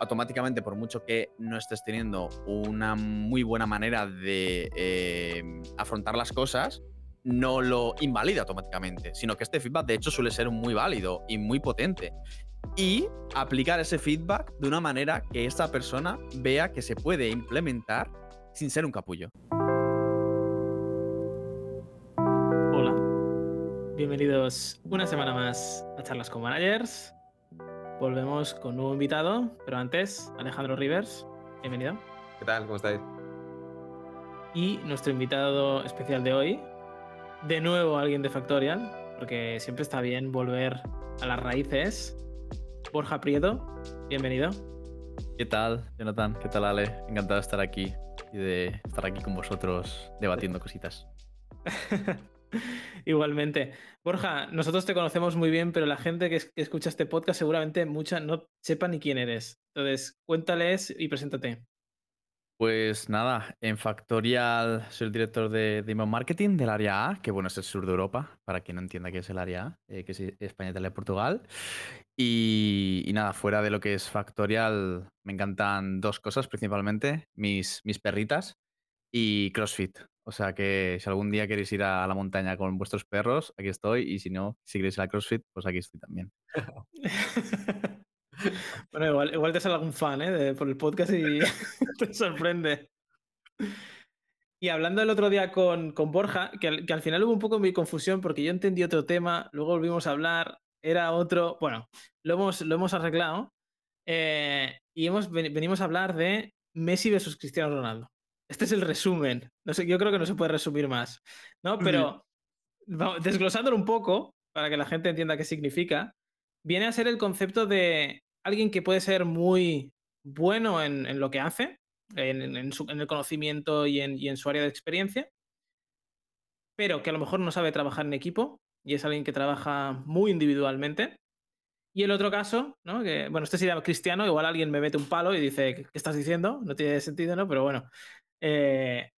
automáticamente, por mucho que no estés teniendo una muy buena manera de eh, afrontar las cosas, no lo invalida automáticamente, sino que este feedback de hecho suele ser muy válido y muy potente. Y aplicar ese feedback de una manera que esta persona vea que se puede implementar sin ser un capullo. Hola, bienvenidos una semana más a Charlas con Managers. Volvemos con un nuevo invitado, pero antes, Alejandro Rivers, bienvenido. ¿Qué tal? ¿Cómo estáis? Y nuestro invitado especial de hoy, de nuevo alguien de Factorial, porque siempre está bien volver a las raíces. Borja Prieto, bienvenido. ¿Qué tal, Jonathan? ¿Qué tal, Ale? Encantado de estar aquí y de estar aquí con vosotros debatiendo cositas. Igualmente. Borja, nosotros te conocemos muy bien, pero la gente que, escucha este podcast seguramente mucha no sepa ni quién eres. Entonces, cuéntales y preséntate. Pues nada, en Factorial soy el director de, de Marketing del área A, que bueno, es el sur de Europa, para quien no entienda qué es el área A, eh, que es España, Italia y Portugal. Y, nada, fuera de lo que es Factorial, me encantan dos cosas principalmente, mis, mis perritas y CrossFit. O sea que si algún día queréis ir a la montaña con vuestros perros, aquí estoy. Y si no, si queréis ir a CrossFit, pues aquí estoy también. bueno, igual, te sale algún fan ¿eh? por el podcast y te sorprende. Y hablando el otro día con, con Borja, que al, final hubo un poco mi confusión porque yo entendí otro tema, luego volvimos a hablar, era otro, bueno, lo hemos, lo hemos arreglado eh, y hemos, venimos a hablar de Messi versus Cristiano Ronaldo. Este es el resumen. No sé, yo creo que no se puede resumir más, ¿no? Pero desglosándolo un poco para que la gente entienda qué significa, viene a ser el concepto de alguien que puede ser muy bueno en, lo que hace, en, el conocimiento y, y en, su área de experiencia, pero que a lo mejor no sabe trabajar en equipo y es alguien que trabaja muy individualmente. Y el otro caso, ¿no? Que, bueno, este sería cristiano, igual alguien me mete un palo y dice, ¿qué estás diciendo? No tiene sentido, ¿no? Pero bueno, eh,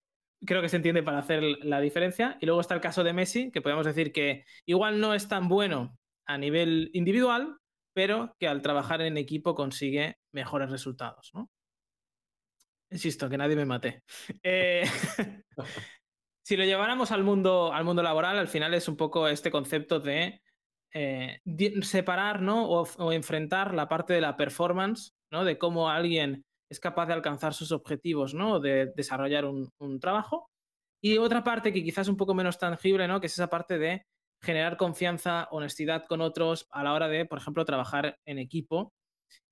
creo que se entiende para hacer la diferencia. Y luego está el caso de Messi, que podemos decir que igual no es tan bueno a nivel individual, pero que al trabajar en equipo consigue mejores resultados, ¿no? Insisto, que nadie me mate. Eh, si lo lleváramos al mundo, al mundo laboral, al final es un poco este concepto de eh, separar ¿no? o, o, enfrentar la parte de la performance, ¿no? de cómo alguien es capaz de alcanzar sus objetivos, ¿no? De desarrollar un, trabajo. Y otra parte que quizás es un poco menos tangible, ¿no? Que es esa parte de generar confianza, honestidad con otros a la hora de, por ejemplo, trabajar en equipo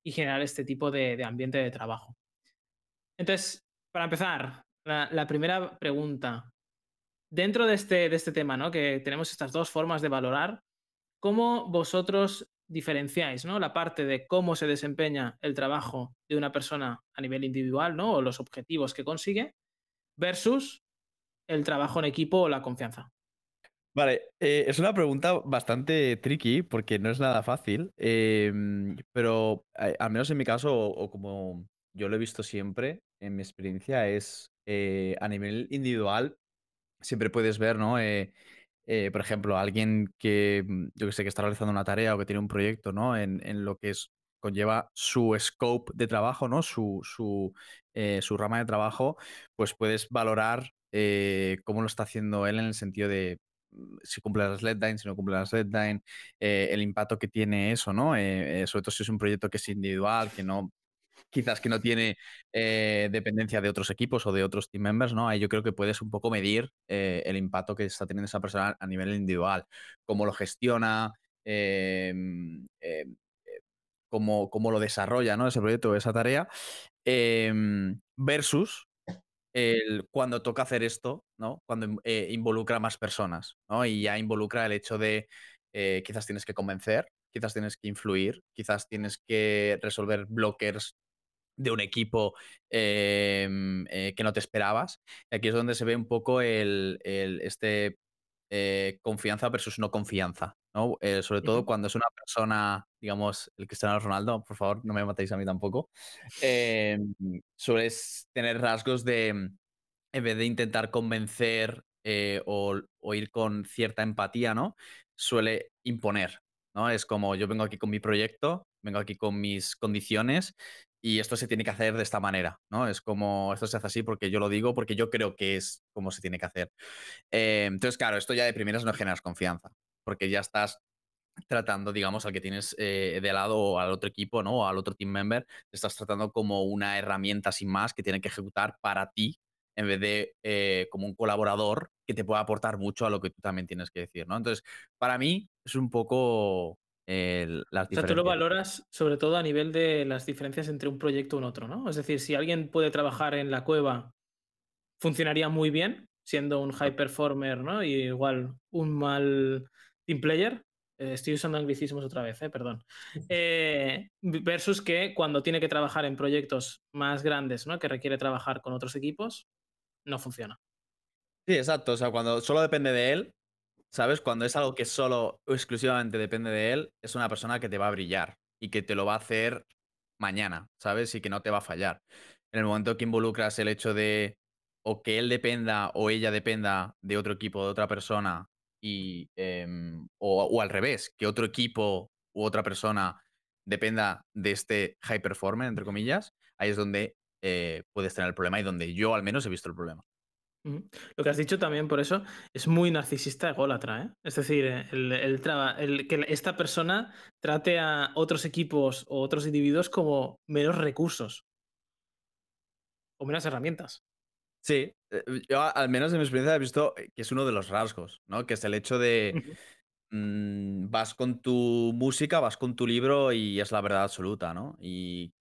y generar este tipo de, ambiente de trabajo. Entonces, para empezar, la, primera pregunta. Dentro de este, de este tema, ¿no? Que tenemos estas dos formas de valorar, ¿cómo vosotros diferenciáis, ¿no? La parte de cómo se desempeña el trabajo de una persona a nivel individual, ¿no? O los objetivos que consigue, versus el trabajo en equipo o la confianza. Vale, eh, es una pregunta bastante tricky porque no es nada fácil, em, pero eh, al menos en mi caso, o, como yo lo he visto siempre en mi experiencia, es eh, a nivel individual, siempre puedes ver, ¿no? Eh, por ejemplo, alguien que mm, yo que sé que está realizando una tarea o que tiene un proyecto, ¿no? En, lo que es, conlleva su scope de trabajo, ¿no? Su, su, eh, rama de trabajo, pues puedes valorar eh, cómo lo está haciendo él en el sentido de mm, si cumple las deadlines, si no cumple las deadlines, el impacto que tiene eso, ¿no? sobre todo si es un proyecto que es individual, que no quizás que no tiene eh, dependencia de otros equipos o de otros team members, ¿no? Ahí yo creo que puedes un poco medir eh, el impacto que está teniendo esa persona a nivel individual, cómo lo gestiona, em, em, eh, cómo, lo desarrolla, ¿no? Ese proyecto esa tarea, versus el, cuando toca hacer esto, ¿no? Cuando involucra más personas, ¿no? Y ya involucra el hecho de quizás tienes que convencer, quizás tienes que influir, quizás tienes que resolver blockers de un equipo em, eh, que no te esperabas. aquí es donde se ve un poco el, este eh, confianza versus no confianza, ¿no? Eh, sobre todo cuando es una persona, digamos, el Cristiano Ronaldo, por favor, no me matéis a mí tampoco, em, sueles tener rasgos de, en vez de intentar convencer o, o, ir con cierta empatía, ¿no? Suele imponer, ¿no? Es como yo vengo aquí con mi proyecto, vengo aquí con mis condiciones y esto se tiene que hacer de esta manera, ¿no? Es como, esto se hace así porque yo lo digo, porque yo creo que es como se tiene que hacer. Eh, entonces, claro, esto ya de primeras no generas confianza, porque ya estás tratando, digamos, al que tienes eh, de lado o al otro equipo, ¿no? O al otro team member, estás tratando como una herramienta sin más que tiene que ejecutar para ti en vez de eh, como un colaborador que te pueda aportar mucho a lo que tú también tienes que decir, ¿no? Entonces, para mí es un poco las O sea, tú lo valoras sobre todo a nivel de las diferencias entre un proyecto y un otro, ¿no? Es decir, si alguien puede trabajar en la cueva, funcionaría muy bien, siendo un high performer, ¿no? Y igual un mal team player. Eh, estoy usando anglicismos otra vez, eh, perdón. Eh, versus que cuando tiene que trabajar en proyectos más grandes, ¿no? Que requiere trabajar con otros equipos, no funciona. Sí, exacto. O sea, cuando solo depende de él, ¿Sabes? Cuando es algo que solo o exclusivamente depende de él, es una persona que te va a brillar y que te lo va a hacer mañana, ¿sabes? Y que no te va a fallar. En el momento que involucras el hecho de o que él dependa o ella dependa de otro equipo, de otra persona, y, em, o, al revés, que otro equipo u otra persona dependa de este high performer, entre comillas, ahí es donde eh, puedes tener el problema y donde yo al menos he visto el problema. Lo que has dicho también por eso es muy narcisista ególatra, ¿eh? Es decir, el, el, que esta persona trate a otros equipos o otros individuos como menos recursos o menos herramientas. Sí, eh, yo al menos en mi experiencia he visto que es uno de los rasgos, ¿no? Que es el hecho de mm, vas con tu música, vas con tu libro y es la verdad absoluta, ¿no? Y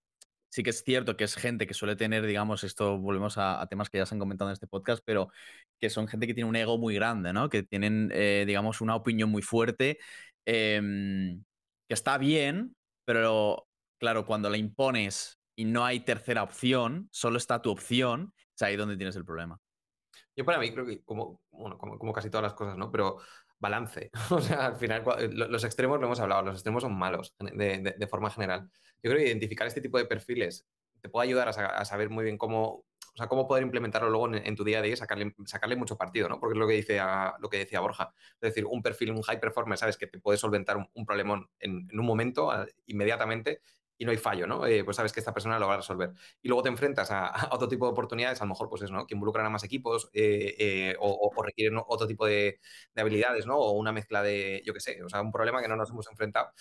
sí que es cierto que es gente que suele tener, digamos, esto volvemos a, temas que ya se han comentado en este podcast, pero que son gente que tiene un ego muy grande, ¿no? Que tienen, eh, digamos, una opinión muy fuerte, em, que está bien, pero claro, cuando la impones y no hay tercera opción, solo está tu opción, es ahí donde tienes el problema. Yo para mí creo que como, bueno, como, casi todas las cosas, ¿no? Pero balance. O sea, al final, los extremos lo hemos hablado, los extremos son malos de, forma general yo creo que identificar este tipo de perfiles te puede ayudar a, saber muy bien cómo, o sea, cómo poder implementarlo luego en, tu día a día y sacarle, sacarle mucho partido, ¿no? Porque es lo que, dice lo que decía Borja. Es decir, un perfil, un high performer, sabes que te puede solventar un, problemón en, un momento, inmediatamente, y no hay fallo, ¿no? Eh, pues sabes que esta persona lo va a resolver. Y luego te enfrentas a, otro tipo de oportunidades, a lo mejor, pues eso, ¿no? Que involucran a más equipos eh, eh, o, requieren otro tipo de, de, habilidades, ¿no? O una mezcla de, yo qué sé, o sea, un problema que no nos hemos enfrentado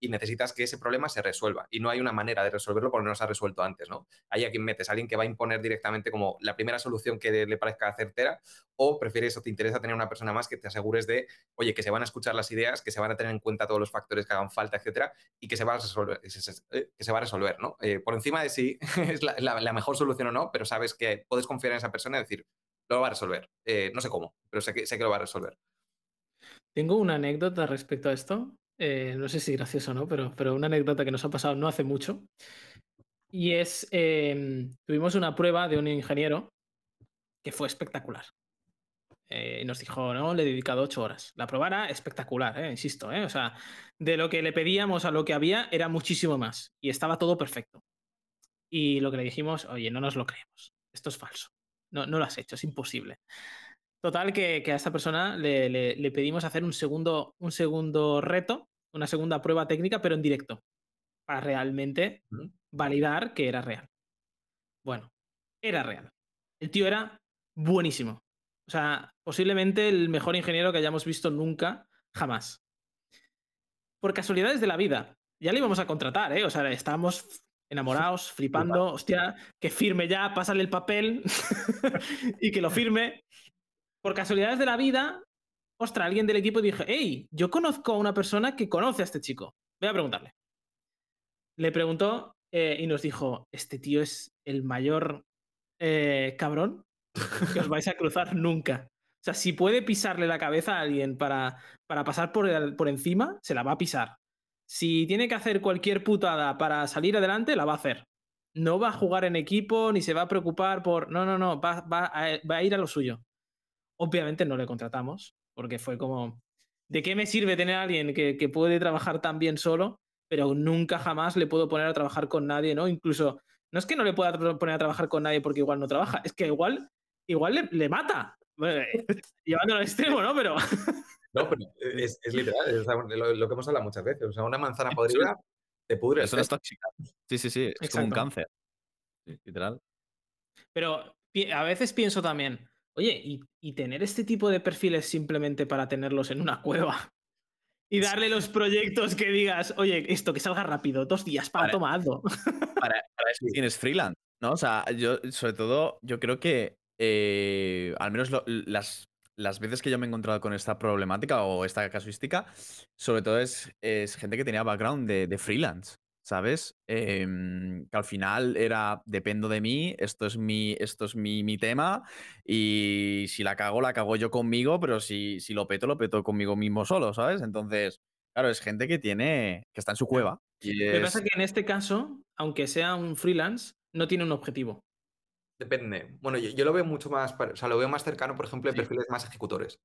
y necesitas que ese problema se resuelva. Y no hay una manera de resolverlo porque no se ha resuelto antes, ¿no? Hay a quien metes, alguien que va a imponer directamente como la primera solución que le parezca certera, o prefieres o te interesa tener una persona más que te asegures de, oye, que se van a escuchar las ideas, que se van a tener en cuenta todos los factores que hagan falta, etcétera, y que se va a resolver, que se va a resolver, ¿no? Eh, por encima de si es la, mejor solución o no, pero sabes que puedes confiar en esa persona y decir, lo va a resolver. Eh, no sé cómo, pero sé que, sé que lo va a resolver. Tengo una anécdota respecto a esto. Eh, no sé si gracioso o no, pero, pero una anécdota que nos ha pasado no hace mucho. Y es, em, tuvimos una prueba de un ingeniero que fue espectacular. Eh, nos dijo, no, le he dedicado ocho horas. La prueba era espectacular, eh, insisto. O sea, de lo que le pedíamos a lo que había era muchísimo más. Y estaba todo perfecto. Y lo que le dijimos, oye, no nos lo creemos. Esto es falso. No, no lo has hecho, es imposible. Total, que, a esta persona le, pedimos hacer un segundo, un segundo reto, una segunda prueba técnica, pero en directo, para realmente validar que era real. Bueno, era real. El tío era buenísimo. O sea, posiblemente el mejor ingeniero que hayamos visto nunca, jamás. Por casualidades de la vida, ya le íbamos a contratar, ¿eh? O sea, estábamos enamorados, flipando, hostia, que firme ya, pásale el papel y que lo firme por casualidades de la vida, ostras, alguien del equipo dije, hey, yo conozco a una persona que conoce a este chico. Voy a preguntarle. Le preguntó eh, y nos dijo, este tío es el mayor eh, cabrón que os vais a cruzar nunca. O sea, si puede pisarle la cabeza a alguien para, para pasar por, por encima, se la va a pisar. Si tiene que hacer cualquier putada para salir adelante, la va a hacer. No va a jugar en equipo ni se va a preocupar por... No, no, no, va, va a ir a lo suyo. Obviamente no le contratamos, porque fue como, ¿de qué me sirve tener a alguien que, puede trabajar tan bien solo, pero nunca jamás le puedo poner a trabajar con nadie, ¿no? Incluso, no es que no le pueda poner a trabajar con nadie porque igual no trabaja, es que igual, igual le, mata. llevándolo al extremo, ¿no? Pero... No, pero es, literal, es lo, que hemos hablado muchas veces. O sea, una manzana podrida te pudre Eso no es tóxica. Sí, sí, sí. Es como un cáncer. Sí, literal. Pero a veces pienso también, oye, y, y tener este tipo de perfiles simplemente para tenerlos en una cueva y darle los proyectos que digas, oye, esto que salga rápido, dos días, para Vale. toma, hazlo. Para, para eso tienes freelance, ¿no? O sea, yo, sobre todo, yo creo que eh, al menos lo- las, las veces que yo me he encontrado con esta problemática o esta casuística, sobre todo es, es gente que tenía background de, de freelance, ¿sabes? Em, que al final era, dependo de mí, esto es mi, esto es mi, mi tema y si la cago, la cago yo conmigo, pero si, si lo peto, lo peto conmigo mismo solo, ¿sabes? Entonces, claro, es gente que tiene, que está en su cueva. Y Lo que pasa es- que en este caso, aunque sea un freelance, no tiene un objetivo. Depende. Bueno, yo, yo lo veo mucho más, o sea, lo veo más cercano, por ejemplo, en Sí. perfiles más ejecutores.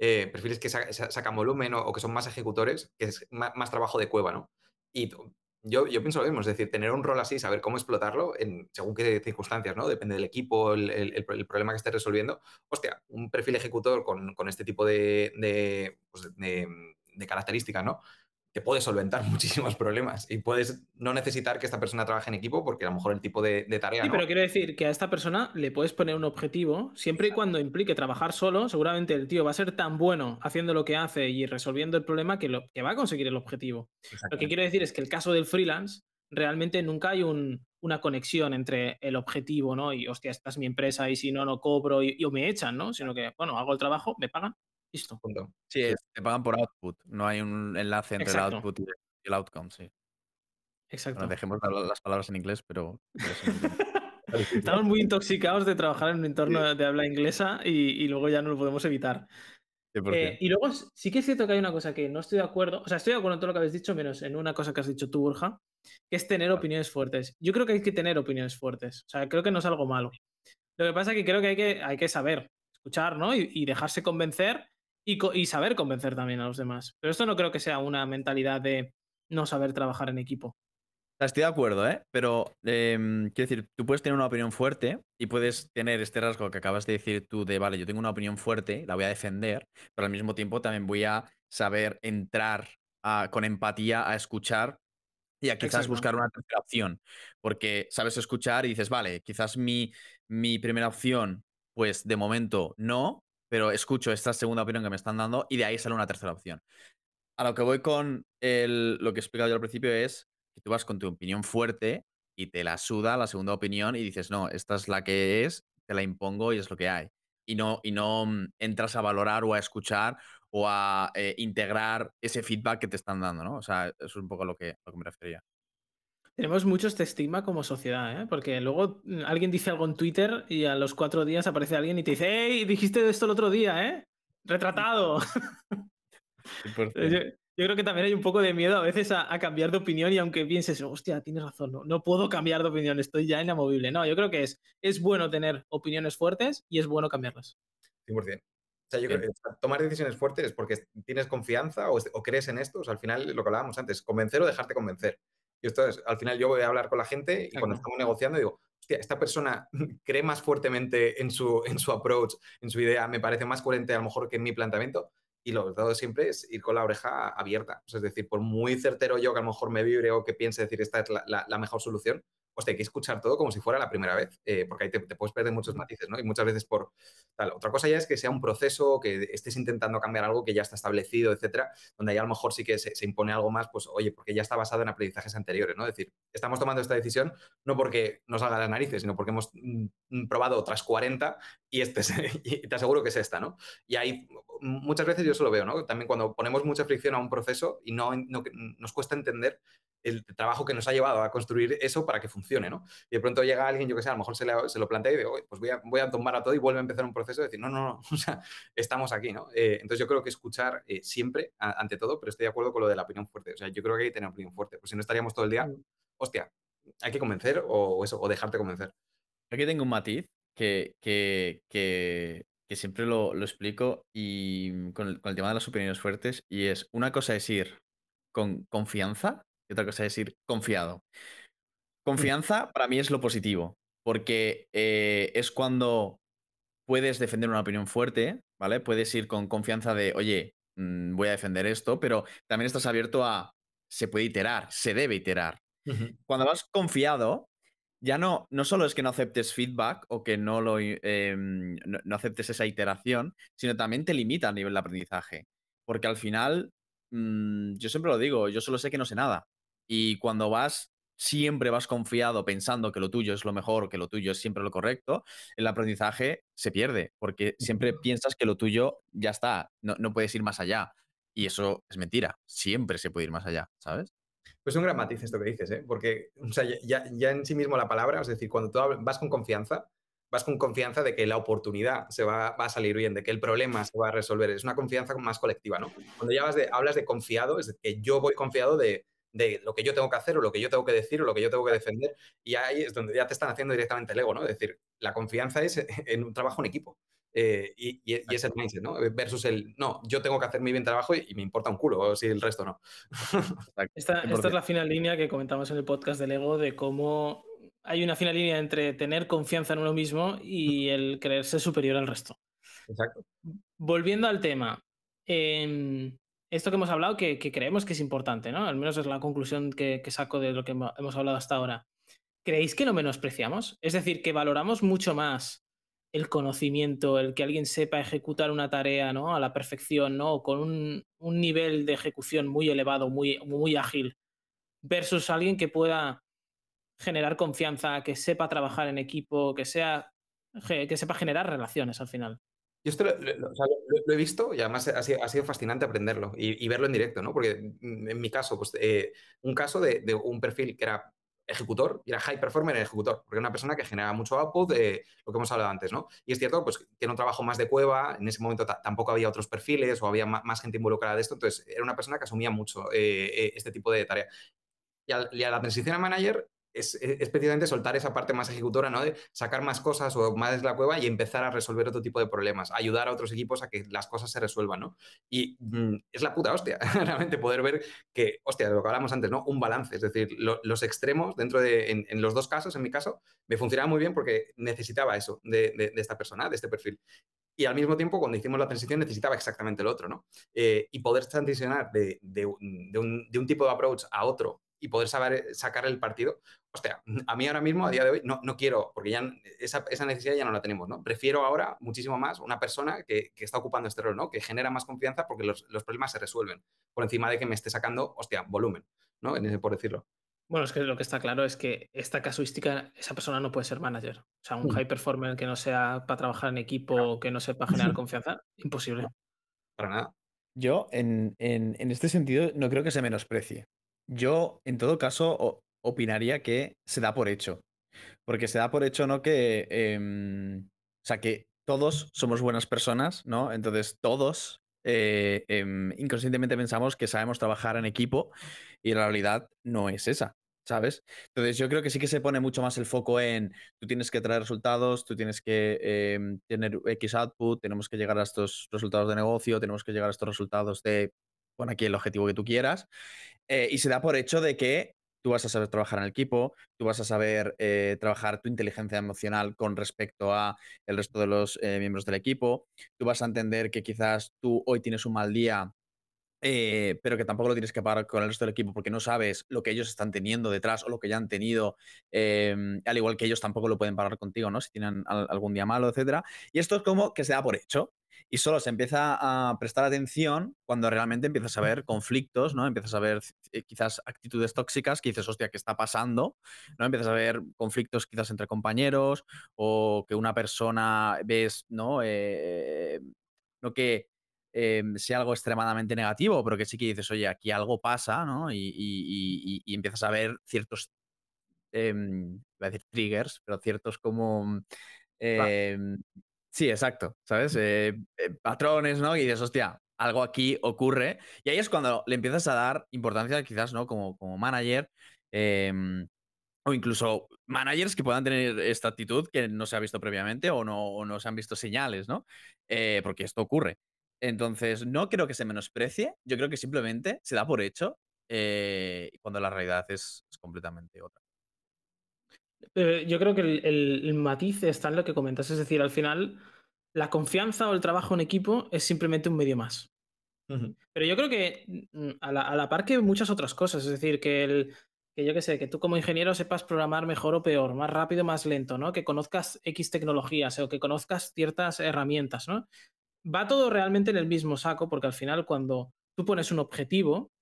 Eh, perfiles que sa- sa- sacan volumen o, o que son más ejecutores, que es ma- más, trabajo de cueva, ¿no? Y yo, yo pienso lo mismo, es decir, tener un rol así, saber cómo explotarlo en según qué circunstancias, ¿no? Depende del equipo, el, el- el pro- el problema que estés resolviendo. Hostia, un perfil ejecutor con, con este tipo de, de, pues, de- de características, ¿no? Te puede solventar muchísimos problemas y puedes no necesitar que esta persona trabaje en equipo porque a lo mejor el tipo de, de tarea Sí, no. pero quiero decir que a esta persona le puedes poner un objetivo, siempre y cuando implique trabajar solo, seguramente el tío va a ser tan bueno haciendo lo que hace y resolviendo el problema que, lo, que va a conseguir el objetivo. Lo que quiero decir es que el caso del freelance, realmente nunca hay un- una conexión entre el objetivo, ¿no? Y, hostia, esta es mi empresa y si no, no cobro y, y o me echan, ¿no? Sino que, bueno, hago el trabajo, me pagan, listo. Punto. Sí, es- te pagan por output. No hay un enlace entre Exacto. el output y el outcome, sí. Exacto. Bueno, dejemos las palabras en inglés, pero. sí. Estamos muy intoxicados de trabajar en un entorno de habla inglesa y, y luego ya no lo podemos evitar. 100%. Eh, y luego sí que es cierto que hay una cosa que no estoy de acuerdo, o sea, estoy de acuerdo en todo lo que habéis dicho, menos en una cosa que has dicho tú, Borja, que es tener opiniones fuertes. Yo creo que hay que tener opiniones fuertes, o sea, creo que no es algo malo. Lo que pasa es que creo que hay que, hay que saber escuchar, ¿no? Y, y dejarse convencer y, co- y saber convencer también a los demás. Pero esto no creo que sea una mentalidad de no saber trabajar en equipo. Estoy de acuerdo, ¿eh? Pero em, quiero decir, tú puedes tener una opinión fuerte y puedes tener este rasgo que acabas de decir tú de, vale, yo tengo una opinión fuerte, la voy a defender, pero al mismo tiempo también voy a saber entrar a- con empatía a escuchar y a quizás Exacto. buscar una tercera opción. Porque sabes escuchar y dices, vale, quizás mi, mi primera opción, pues de momento no, pero escucho esta segunda opinión que me están dando y de ahí sale una tercera opción. A lo que voy con el- lo que he explicado yo al principio es que tú vas con tu opinión fuerte y te la suda la segunda opinión y dices, no, esta es la que es, te la impongo y es lo que hay. Y no, y no mm, entras a valorar o a escuchar o a eh, integrar ese feedback que te están dando, ¿no? O sea, eso es un poco lo que me refería. Tenemos mucho este estigma como sociedad, ¿eh? Porque luego mm, alguien dice algo en Twitter y a los cuatro días aparece alguien y te dice, ¡Hey! Dijiste esto el otro día, ¿eh? Retratado. Yo, yo creo que también hay un poco de miedo a veces a, a cambiar de opinión y aunque pienses, hostia, tienes razón, no, no puedo cambiar de opinión, estoy ya inamovible. No, yo creo que es, es bueno tener opiniones fuertes y es bueno cambiarlas. 100%. O sea, yo creo que tomar decisiones fuertes es porque tienes confianza o, o crees en esto. O sea, al final, lo que hablábamos antes, convencer o dejarte convencer. Y esto es, al final yo voy a hablar con la gente y cuando estamos negociando digo, hostia, esta persona cree más fuertemente en su, en su approach, en su idea, me parece más coherente a lo mejor que en mi planteamiento. Y lo hago siempre es ir con la oreja abierta. O sea, es decir, por muy certero yo que a lo mejor me vibre o que piense decir esta es la, la- la mejor solución, hostia, hay que escuchar todo como si fuera la primera vez, eh, porque ahí te, puedes perder muchos matices, ¿no? Y muchas veces por. Otra cosa ya es que sea un proceso, que estés intentando cambiar algo que ya está establecido, etcétera, donde ahí a lo mejor sí que se, se impone algo más, pues oye, porque ya está basado en aprendizajes anteriores, ¿no? Es decir, estamos tomando esta decisión no porque nos haga las narices, sino porque hemos mm, probado otras 40 y, este te aseguro que es esta, ¿no? Y ahí muchas veces yo eso lo veo, ¿no? También cuando ponemos mucha fricción a un proceso y no- nos cuesta entender el trabajo que nos ha llevado a construir eso para que funcione, ¿no? Y de pronto llega alguien, yo que sé, a lo mejor se, le- se lo plantea y digo, "Oye, pues voy a, voy a tumbar a todo y vuelve a empezar un proceso de decir, no, no, no, o sea, estamos aquí, ¿no? Eh, entonces yo creo que escuchar eh, siempre, a- ante todo, pero estoy de acuerdo con lo de la opinión fuerte. O sea, yo creo que hay que tener opinión fuerte, pues si no estaríamos todo el día, hostia, hay que convencer o eso, o dejarte convencer. Aquí tengo un matiz que, que, que, que siempre lo, lo explico y con el, con el tema de las opiniones fuertes y es una cosa es ir con confianza y otra cosa es ir confiado. Confianza para mí es lo positivo porque eh, es cuando puedes defender una opinión fuerte, ¿vale? Puedes ir con confianza de, oye, mm, voy a defender esto, pero también estás abierto a se puede iterar, se debe iterar. Cuando vas confiado, ya no, no solo es que no aceptes feedback o que no, lo, em, no, aceptes esa iteración, sino también te limita a nivel de aprendizaje. Porque al final, mm, yo siempre lo digo, yo solo sé que no sé nada. Y cuando vas, siempre vas confiado pensando que lo tuyo es lo mejor que lo tuyo es siempre lo correcto, el aprendizaje se pierde, porque siempre piensas que lo tuyo ya está, no, no puedes ir más allá. Y eso es mentira, siempre se puede ir más allá, ¿sabes? Pues es un gran matiz esto que dices, ¿eh? porque o sea, ya, ya, en sí mismo la palabra, es decir, cuando tú vas con confianza, vas con confianza de que la oportunidad se va, va, a salir bien, de que el problema se va a resolver. Es una confianza más colectiva, ¿no? Cuando ya de, hablas de confiado, es que yo voy confiado de, de, lo que yo tengo que hacer o lo que yo tengo que decir o lo que yo tengo que defender. Y ahí es donde ya te están haciendo directamente el ego, ¿no? Es decir, la confianza es en un trabajo en equipo. Eh, y, y, y, es el mindset, ¿no? Versus el, no, yo tengo que hacer mi bien trabajo y, me importa un culo, si el resto no. esta, esta es la final línea que comentamos en el podcast del ego de cómo hay una final línea entre tener confianza en uno mismo y el creerse superior al resto. Exacto. Volviendo al tema, eh, esto que hemos hablado que, creemos que es importante, ¿no? Al menos es la conclusión que, saco de lo que hemos hablado hasta ahora. ¿Creéis que lo menospreciamos? Es decir, que valoramos mucho más el conocimiento, el que alguien sepa ejecutar una tarea ¿no? a la perfección, ¿no? con un, un, nivel de ejecución muy elevado, muy, muy ágil, versus alguien que pueda generar confianza, que sepa trabajar en equipo, que, sea, que sepa generar relaciones al final. Yo esto lo, lo, o sea, lo, lo, he visto y además ha sido, ha sido fascinante aprenderlo y, y, verlo en directo, ¿no? Porque mm, en mi caso, pues, eh, un caso de, de, un perfil que era ejecutor era high performer en ejecutor, porque era una persona que generaba mucho output, de lo que hemos hablado antes, ¿no? Y es cierto, pues tiene un trabajo más de cueva, en ese momento tampoco había otros perfiles o había más, gente involucrada de esto, entonces era una persona que asumía mucho eh, eh este tipo de tarea. Y, al, y a la transición a manager es, es, precisamente soltar esa parte más ejecutora, ¿no? De sacar más cosas o más de la cueva y empezar a resolver otro tipo de problemas, ayudar a otros equipos a que las cosas se resuelvan, ¿no? Y mm, es la puta hostia, realmente poder ver que, hostia, lo que hablamos antes, ¿no? Un balance, es decir, lo, los extremos dentro de, en, los dos casos, en mi caso, me funcionaba muy bien porque necesitaba eso de, de, de esta persona, de este perfil y al mismo tiempo, cuando hicimos la transición, necesitaba exactamente el otro, ¿no? Eh, y poder transicionar de, de, de, un, de, un, tipo de approach a otro y poder saber sacar el partido, hostia, a mí ahora mismo, a día de hoy, no, no quiero, porque ya esa, esa, necesidad ya no la tenemos, ¿no? Prefiero ahora muchísimo más una persona que, que está ocupando este rol, ¿no? Que genera más confianza porque los, los, problemas se resuelven, por encima de que me esté sacando, hostia, volumen, ¿no? En ese, por decirlo. Bueno, es que lo que está claro es que esta casuística, esa persona no puede ser manager. O sea, un mm. high performer que no sea para trabajar en equipo, que no sepa generar confianza, imposible. Para nada. Yo, en, en, en este sentido, no creo que se menosprecie. Yo, en todo caso, opinaría que se da por hecho. Porque se da por hecho, ¿no? Que. Eh, o sea, que todos somos buenas personas, ¿no? Entonces, todos eh, eh, inconscientemente pensamos que sabemos trabajar en equipo y la realidad no es esa. ¿Sabes? Entonces yo creo que sí que se pone mucho más el foco en tú tienes que traer resultados, tú tienes que eh, tener X output, tenemos que llegar a estos resultados de negocio, tenemos que llegar a estos resultados de, pon aquí el objetivo que tú quieras, eh, y se da por hecho de que tú vas a saber trabajar en el equipo, tú vas a saber eh, trabajar tu inteligencia emocional con respecto a el resto de los eh, miembros del equipo, tú vas a entender que quizás tú hoy tienes un mal día, pero que tampoco lo tienes que pagar con el resto del equipo porque no sabes lo que ellos están teniendo detrás o lo que ya han tenido, eh, al igual que ellos tampoco lo pueden pagar contigo, ¿no? Si tienen al, algún día malo, etcétera. Y esto es como que se da por hecho y solo se empieza a prestar atención cuando realmente empiezas a ver conflictos, ¿no? Empiezas a ver eh, quizás actitudes tóxicas que dices, hostia, ¿qué está pasando? ¿No? Empiezas a ver conflictos quizás entre compañeros o que una persona ves, ¿no? Eh, no que eh, sea algo extremadamente negativo, pero que sí que dices, oye, aquí algo pasa, ¿no? Y, y, y, y empiezas a ver ciertos, eh, voy a decir triggers, pero ciertos como... Eh, Sí, exacto, ¿sabes? Eh, eh, patrones, ¿no? Y dices, hostia, algo aquí ocurre. Y ahí es cuando le empiezas a dar importancia, quizás, ¿no? Como, como manager. Eh, o incluso managers que puedan tener esta actitud que no se ha visto previamente o no, o no se han visto señales, ¿no? Eh, porque esto ocurre. Entonces, no creo que se menosprecie, yo creo que simplemente se da por hecho eh, cuando la realidad es, es completamente otra. Eh, yo creo que el, el, el, matiz está en lo que comentas, es decir, al final la confianza o el trabajo en equipo es simplemente un medio más. Pero yo creo que mm, a la, a la par que muchas otras cosas, es decir, que el, que yo que sé, que tú como ingeniero sepas programar mejor o peor, más rápido, más lento, ¿no? Que conozcas X tecnologías o que conozcas ciertas herramientas, ¿no? Va todo realmente en el mismo saco porque al final cuando tú pones un objetivo,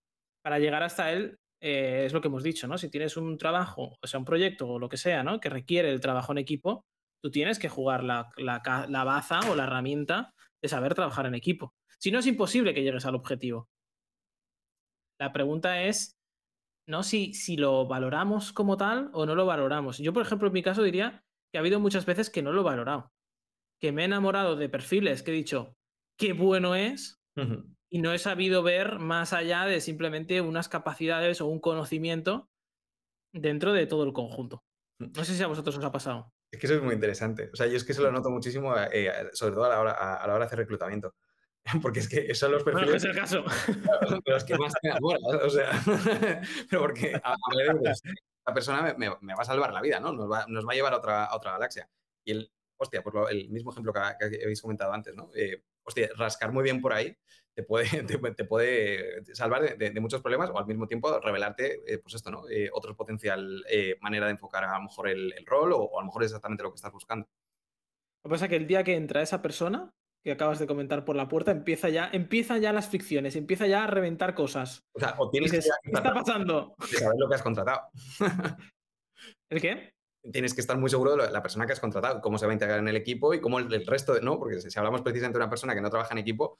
para llegar hasta él, eh, es lo que hemos dicho, ¿no? Si tienes un trabajo, o sea, un proyecto o lo que sea, ¿no? Que requiere el trabajo en equipo, tú tienes que jugar la, la, la baza o la herramienta de saber trabajar en equipo. Si no, es imposible que llegues al objetivo. La pregunta es ¿no? Si, si lo valoramos como tal o no lo valoramos. Yo, por ejemplo, en mi caso diría que ha habido muchas veces que no lo he valorado. Que me he enamorado de perfiles que he dicho, qué bueno es, y no he sabido ver más allá de simplemente unas capacidades o un conocimiento dentro de todo el conjunto. Mm. No sé si a vosotros os ha pasado. Es que eso es muy interesante. O sea, yo es que eso lo noto muchísimo, eh, sobre todo a la, hora, a la hora de hacer reclutamiento. porque es que son los perfiles. Bueno, es el caso. Los que más te enamoran, o sea. pero porque a, ver, la persona me, me, va a salvar la vida, ¿no? Nos va, nos va a llevar a otra, a otra galaxia. Y el, hostia, por lo, el mismo ejemplo que, que, habéis comentado antes, ¿no? Eh, hostia, rascar muy bien por ahí te puede, te, te puede salvar de, de, muchos problemas o al mismo tiempo revelarte, eh, pues esto, ¿no? Eh, otro potencial eh, manera de enfocar a lo mejor el, el rol o, o, a lo mejor exactamente lo que estás buscando. Lo que pasa es que el día que entra esa persona, que acabas de comentar por la puerta, empieza ya, empieza ya las fricciones, empieza ya a reventar cosas. O sea, o tienes dices, que ¿Qué está pasando? De saber lo que has contratado. ¿El qué? Tienes que estar muy seguro de la persona que has contratado, cómo se va a integrar en el equipo y cómo el, el resto, de, ¿no? Porque si hablamos precisamente de una persona que no trabaja en equipo,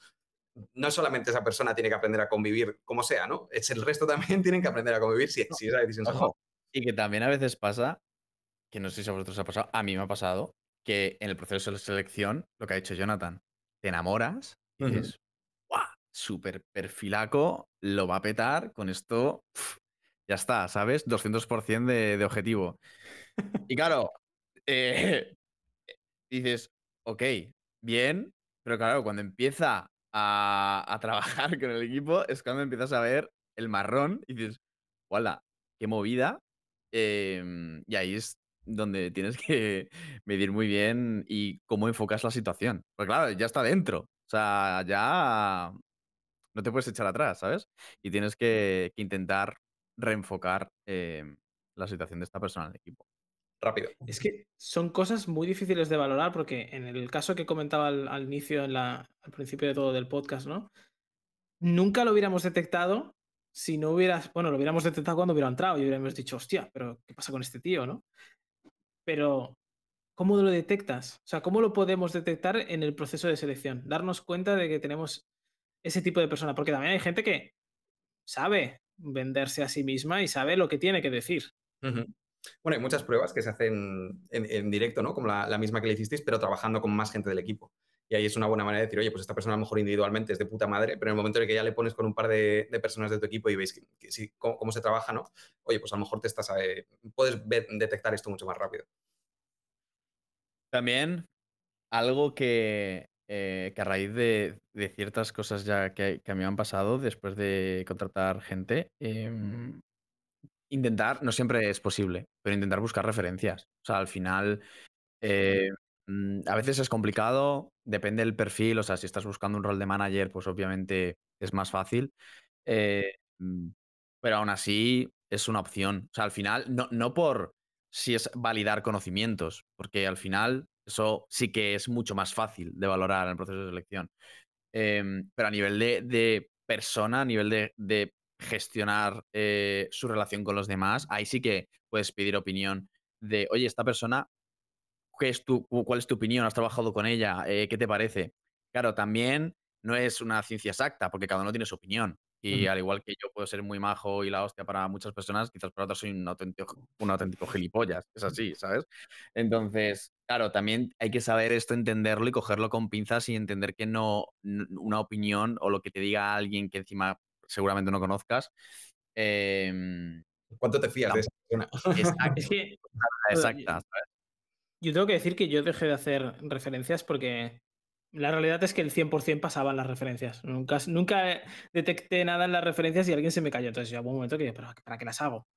no solamente esa persona tiene que aprender a convivir como sea, ¿no? Es el resto también tienen que aprender a convivir si, si esa decisión se Y que también a veces pasa, que no sé si a vosotros ha pasado, a mí me ha pasado, que en el proceso de selección, lo que ha dicho Jonathan, te enamoras y dices, ¡guau! Súper perfilaco, lo va a petar, con esto pff, ya está, ¿sabes? 200% de, de, objetivo. Y claro, eh, dices, ok, bien, pero claro, cuando empieza a, a, trabajar con el equipo es cuando empiezas a ver el marrón y dices, ¡wala! ¡Qué movida! Eh, y ahí es donde tienes que medir muy bien y cómo enfocas la situación. Pues claro, ya está dentro. O sea, ya no te puedes echar atrás, ¿sabes? Y tienes que, que intentar reenfocar eh, la situación de esta persona en el equipo. Rápido. Es que son cosas muy difíciles de valorar porque en el caso que comentaba al, al inicio, en la, al principio de todo del podcast, ¿no? Nunca lo hubiéramos detectado si no hubieras, bueno, lo hubiéramos detectado cuando hubiera entrado y hubiéramos dicho, hostia, pero ¿qué pasa con este tío, no? pero ¿cómo lo detectas? O sea, ¿cómo lo podemos detectar en el proceso de selección? Darnos cuenta de que tenemos ese tipo de persona, porque también hay gente que sabe venderse a sí misma y sabe lo que tiene que decir. Uh -huh. Bueno, hay muchas pruebas que se hacen en, directo, ¿no? Como la, misma que le hicisteis, pero trabajando con más gente del equipo. Y ahí es una buena manera de decir, oye, pues esta persona a lo mejor individualmente es de puta madre, pero en el momento en el que ya le pones con un par de, personas de tu equipo y veis cómo, se trabaja, ¿no? Oye, pues a lo mejor te estás, eh, puedes detectar esto mucho más rápido. También algo que, eh, que a raíz de, ciertas cosas ya que, a mí me han pasado después de contratar gente, eh, intentar, no siempre es posible, pero intentar buscar referencias. O sea, al final, eh, Mm, a veces es complicado, depende del perfil, o sea, si estás buscando un rol de manager, pues obviamente es más fácil, eh, mm, pero aún así es una opción. O sea, al final, no, no por si es validar conocimientos, porque al final eso sí que es mucho más fácil de valorar en el proceso de selección, eh, pero a nivel de, de, persona, a nivel de gestionar eh, su relación con los demás, ahí sí que puedes pedir opinión de, oye, esta persona ¿Qué es tu, ¿Cuál es tu opinión? ¿Has trabajado con ella? Eh, ¿Qué te parece? Claro, también no es una ciencia exacta, porque cada uno tiene su opinión. Y uh -huh. al igual que yo puedo ser muy majo y la hostia para muchas personas, quizás para otras soy un auténtico, un auténtico gilipollas. Es así, ¿sabes? Entonces, claro, también hay que saber esto, entenderlo y cogerlo con pinzas y entender que no una opinión o lo que te diga alguien que encima seguramente no conozcas. Eh, ¿Cuánto te fías no, de esa persona? Exacta. Yo tengo que decir que yo dejé de hacer referencias porque la realidad es que el 100% pasaban las referencias. Nunca, nunca detecté nada en las referencias y alguien se me cayó. Entonces, ya hubo un momento que, ¿pero para qué las hago?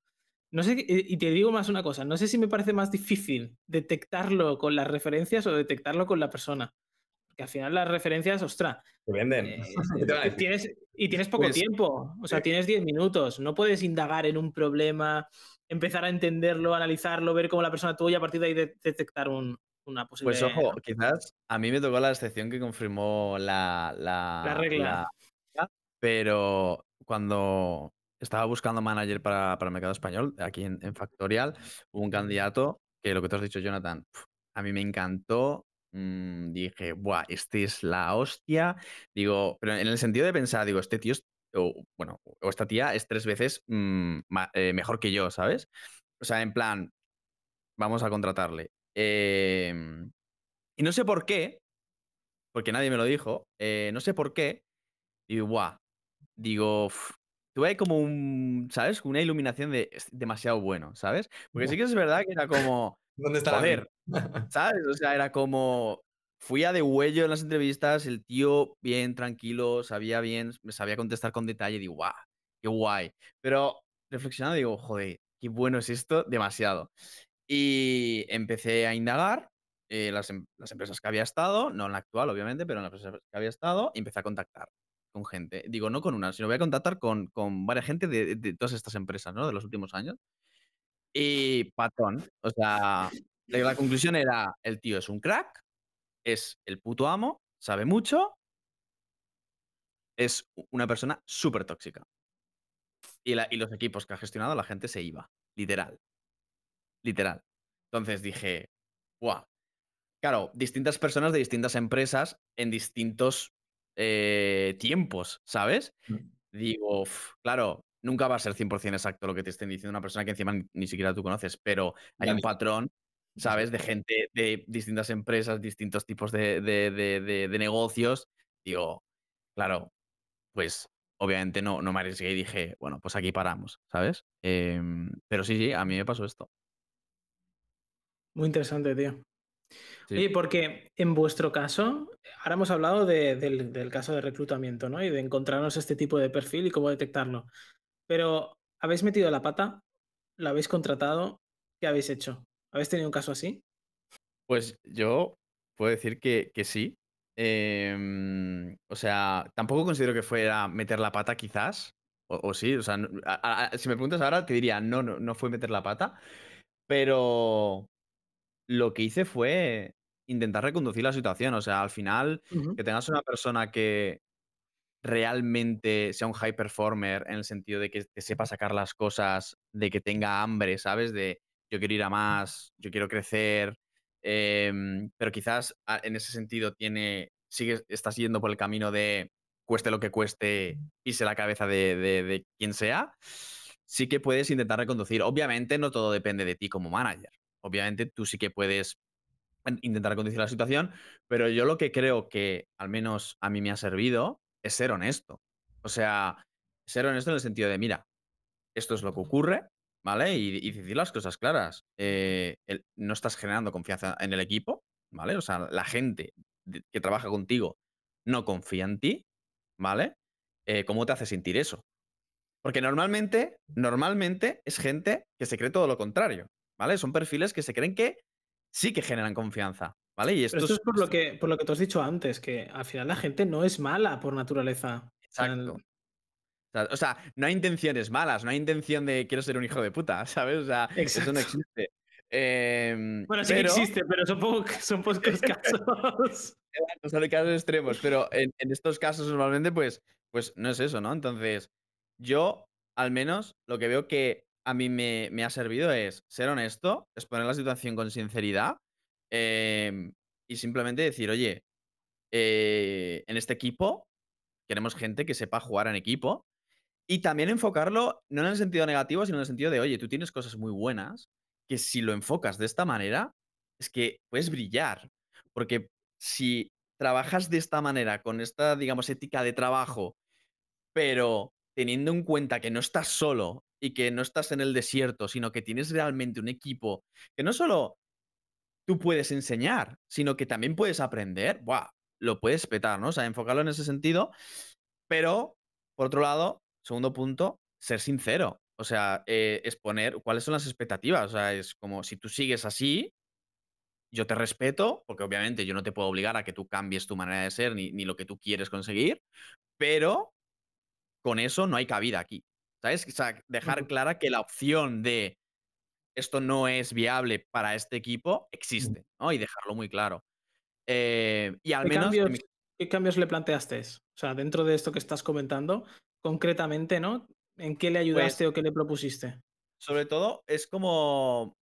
No sé, y te digo más una cosa, no sé si me parece más difícil detectarlo con las referencias o detectarlo con la persona. Que al final las referencias, ostras. Se venden. eh, ¿Qué te tienes, y tienes poco Pues, tiempo, o sea, sí. tienes 10 minutos, no puedes indagar en un problema, empezar a entenderlo, analizarlo, ver cómo la persona actúa y a partir de ahí de- detectar un- una posible... Pues ojo, quizás a mí me tocó la excepción que confirmó la, la, La regla. la- pero cuando estaba buscando manager para, para el mercado español, aquí en, en Factorial, hubo un candidato que lo que tú has dicho, Jonathan, a mí me encantó. Mm, dije, buah, este es la hostia. Digo, pero en el sentido de pensar, digo, este tío es, o, bueno, o esta tía es tres veces mm, ma- eh, mejor que yo, ¿sabes? O sea, en plan, vamos a contratarle. Em, y no sé por qué, porque nadie me lo dijo, eh, no sé por qué, y guau, digo, "Uf", tuve como un, ¿sabes? Una iluminación de "Es demasiado bueno, ¿sabes? Porque sí que es verdad que era como, ¿Dónde está la joder, ¿sabes? O sea, era como, fui a de huello en las entrevistas, el tío bien, tranquilo, sabía bien, me sabía contestar con detalle, digo, guau, qué guay. Pero reflexionando digo, joder, qué bueno es esto, demasiado. Y empecé a indagar eh, las, em- las empresas que había estado, no en la actual, obviamente, pero en las empresas que había estado, y empecé a contactar con gente. Digo, no con una, sino voy a contactar con, con varias gente de, de todas estas empresas, ¿no? De los últimos años. Y patrón, o sea, la, conclusión era, el tío es un crack, es el puto amo, sabe mucho, es una persona súper tóxica. Y, la- y los equipos que ha gestionado, la gente se iba, literal. Literal. Entonces dije, ¡guau! Claro, distintas personas de distintas empresas en distintos eh, tiempos, ¿sabes? Digo, "Uf, claro, nunca va a ser 100% exacto lo que te estén diciendo una persona que encima ni, ni siquiera tú conoces, pero hay un patrón, ¿sabes? De gente de distintas empresas, distintos tipos de, de- de- negocios. Digo, claro, pues obviamente no, no me arriesgué y dije, bueno, pues aquí paramos, ¿sabes? Em, pero sí, sí, a mí me pasó esto. Muy interesante, tío. Sí. Oye, porque en vuestro caso, ahora hemos hablado de- del, del caso de reclutamiento, ¿no? Y de encontrarnos este tipo de perfil y cómo detectarlo. Pero, ¿habéis metido la pata? ¿Lo habéis contratado? ¿Qué habéis hecho? ¿Habéis tenido un caso así? Pues yo puedo decir que, que sí. Em, o sea, tampoco considero que fuera meter la pata, quizás. O, o sí, o sea, no- a- a- si me preguntas ahora, te diría, no, no, no fue meter la pata. Pero lo que hice fue intentar reconducir la situación. O sea, al final, que tengas una persona que realmente sea un high performer en el sentido de que te sepa sacar las cosas, de que tenga hambre, ¿sabes? De yo quiero ir a más, yo quiero crecer, em, pero quizás a- en ese sentido tiene, sigues, estás yendo por el camino de cueste lo que cueste, pise la cabeza de, de- de quien sea, sí que puedes intentar reconducir. Obviamente no todo depende de ti como manager. Obviamente tú sí que puedes en- intentar conducir la situación, pero yo lo que creo que al menos a mí me ha servido es ser honesto. O sea, ser honesto en el sentido de, mira, esto es lo que ocurre, ¿vale? Y, decir las cosas claras. Eh, no estás generando confianza en el equipo, ¿vale? O sea, la gente que trabaja contigo no confía en ti, ¿vale? Eh, ¿Cómo te hace sentir eso? Porque normalmente, normalmente es gente que se cree todo lo contrario, ¿vale? Son perfiles que se creen que sí que generan confianza, ¿vale? Y esto, Pero esto es es por lo, que, por lo que tú has dicho antes, que al final la gente no es mala por naturaleza. O sea, Exacto. O sea, no hay intenciones malas, no hay intención de quiero ser un hijo de puta, ¿sabes? O sea, eso no existe. Em, Bueno, sí pero- que existe, pero son, son pocos casos. Exacto, son casos extremos, pero en, en estos casos normalmente pues, pues no es eso, ¿no? Entonces, yo al menos lo que veo que a mí me, me ha servido es ser honesto, exponer la situación con sinceridad em, y simplemente decir, oye, eh, en este equipo queremos gente que sepa jugar en equipo y también enfocarlo no en el sentido negativo, sino en el sentido de, oye, tú tienes cosas muy buenas que si lo enfocas de esta manera, es que puedes brillar. Porque si trabajas de esta manera, con esta, digamos, ética de trabajo, pero teniendo en cuenta que no estás solo y que no estás en el desierto, sino que tienes realmente un equipo que no solo tú puedes enseñar, sino que también puedes aprender, ¡buah! Lo puedes petar, ¿no? O sea, enfocarlo en ese sentido, pero, por otro lado, segundo punto, ser sincero. O sea, eh, exponer cuáles son las expectativas. O sea, es como si tú sigues así, yo te respeto, porque obviamente yo no te puedo obligar a que tú cambies tu manera de ser ni, ni lo que tú quieres conseguir, pero con eso no hay cabida aquí. ¿Sabes? O sea, dejar clara que la opción de esto no es viable para este equipo existe, ¿no? Y dejarlo muy claro. Eh, y al ¿Qué menos en cambios, mi- qué cambios le planteaste? O sea, dentro de esto que estás comentando, concretamente, ¿no? ¿En qué le pues ayudaste o qué le propusiste? sobre todo es como,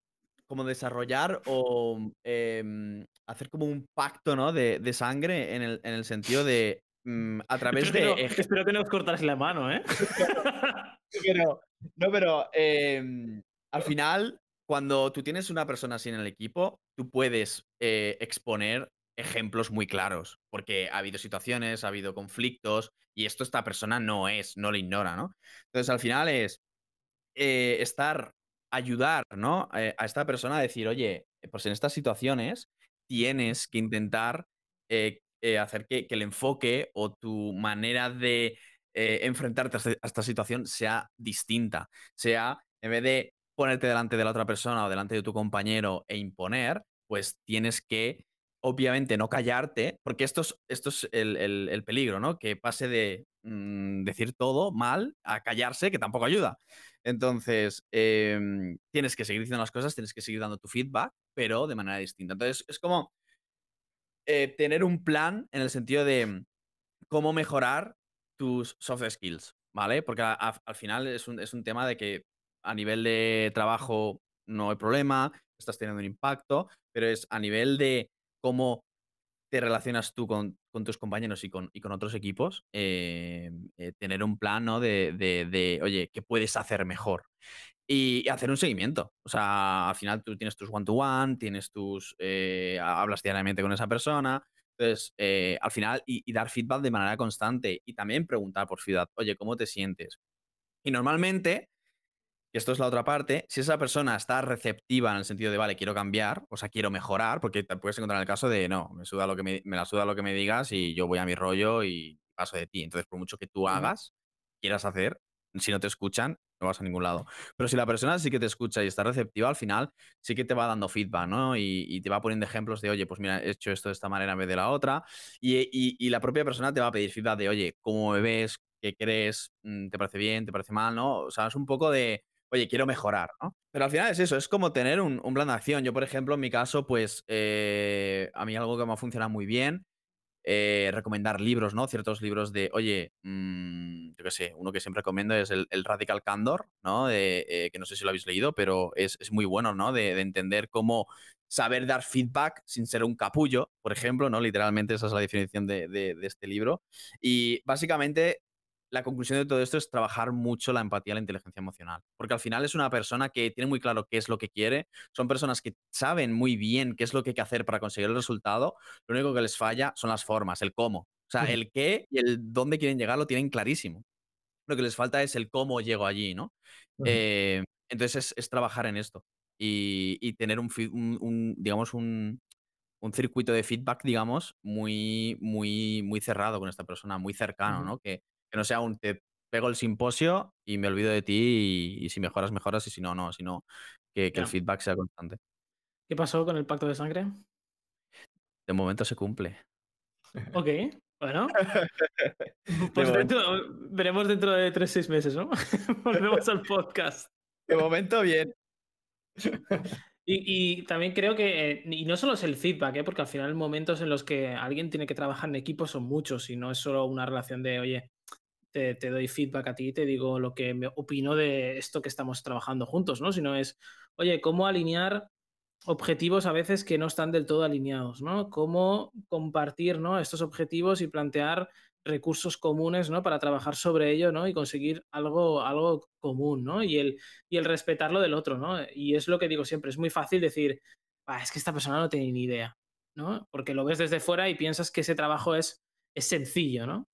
como desarrollar o em, hacer como un pacto, ¿no? De, de sangre en el, en el sentido de mm, a través Espero que, de no, espero que no os cortarais la mano, ¿eh? pero, no, pero em, al final, cuando tú tienes una persona así en el equipo, tú puedes eh, exponer ejemplos muy claros, porque ha habido situaciones, ha habido conflictos, y esto esta persona no es, no lo ignora, ¿no? Entonces, al final es eh, estar, ayudar, ¿no? Eh, a esta persona a decir, oye, pues en estas situaciones tienes que intentar hacer que, que el enfoque o tu manera de enfrentarte este- a esta situación sea distinta. Sea, en vez de ponerte delante de la otra persona o delante de tu compañero e imponer, pues tienes que, obviamente, no callarte, porque esto es, esto es el, el- el peligro, ¿no? Que pase de mm, decir todo mal a callarse, que tampoco ayuda. Entonces, em, tienes que seguir diciendo las cosas, tienes que seguir dando tu feedback, pero de manera distinta. Entonces, es como eh, tener un plan en el sentido de mm, cómo mejorar tus soft skills, ¿vale? Porque al final es un, es un tema de que a nivel de trabajo no hay problema, estás teniendo un impacto, pero es a nivel de cómo te relacionas tú con, tus compañeros y con, y con otros equipos, eh, eh, tener un plan. De, de- oye, ¿qué puedes hacer mejor? Y hacer un seguimiento. O sea, al final tú tienes tus one-to-one, tienes tus. eh, ha- hablas diariamente con esa persona. Entonces, al final, y, dar feedback de manera constante. Y también preguntar por feedback, oye, ¿cómo te sientes? Y normalmente, esto es la otra parte, si esa persona está receptiva en el sentido de, vale, quiero cambiar, o sea, quiero mejorar, porque te puedes encontrar en el caso de, no, me, suda lo que me, me la suda lo que me digas y yo voy a mi rollo y paso de ti. Entonces, por mucho que tú hagas, quieras hacer, si no te escuchan, no vas a ningún lado. Pero si la persona sí que te escucha y está receptiva, al final sí que te va dando feedback, ¿no? Y, y te va poniendo ejemplos de, oye, pues mira, he hecho esto de esta manera en vez de la otra. Y, y- y la propia persona te va a pedir feedback de, oye, ¿cómo me ves? ¿Qué crees? Mm, ¿Te parece bien? ¿Te parece mal? ¿No? O sea, es un poco de, oye, quiero mejorar, ¿no? Pero al final es eso, es como tener un, plan de acción. Yo, por ejemplo, en mi caso, pues eh, a mí algo que me ha funcionado muy bien eh, recomendar libros, ¿no? Ciertos libros de, oye, mm, yo qué sé, uno que siempre recomiendo es el, Radical Candor, ¿no? Eh, que no sé si lo habéis leído, pero es, muy bueno, ¿no? De, de entender cómo saber dar feedback sin ser un capullo, por ejemplo, ¿no? Literalmente esa es la definición de, de- de este libro. Y básicamente la conclusión de todo esto es trabajar mucho la empatía y la inteligencia emocional, porque al final es una persona que tiene muy claro qué es lo que quiere, son personas que saben muy bien qué es lo que hay que hacer para conseguir el resultado, lo único que les falla son las formas, el cómo. O sea, el qué y el dónde quieren llegar lo tienen clarísimo. Lo que les falta es el cómo llego allí, ¿no? Eh, entonces es, es trabajar en esto y, y tener un, un- un, digamos, un, un circuito de feedback, digamos, muy, muy, muy cerrado con esta persona, muy cercano. ¿no? Que, que no sea un te pego el simposio y me olvido de ti y, y si mejoras, mejoras y si no, no, sino que, que el feedback sea constante. ¿Qué pasó con el pacto de sangre? De momento se cumple. Ok, bueno. Pues dentro, veremos dentro de 3-6 meses, ¿no? Volvemos al podcast. de momento bien. Y, y también creo que, eh, y no solo es el feedback, ¿eh? porque al final momentos en los que alguien tiene que trabajar en equipo son muchos y no es solo una relación de, oye, te, doy feedback a ti, te digo lo que me opino de esto que estamos trabajando juntos, ¿no? Sino es, oye, cómo alinear objetivos a veces que no están del todo alineados, ¿no? Cómo compartir, ¿no? Estos objetivos y plantear recursos comunes, ¿no? Para trabajar sobre ello, ¿no? Y conseguir algo, algo común, ¿no? Y el, y el respetar lo del otro, ¿no? Y es lo que digo siempre, es muy fácil decir, "Ah, es que esta persona no tiene ni idea, ¿no? Porque lo ves desde fuera y piensas que ese trabajo es, es sencillo, ¿no?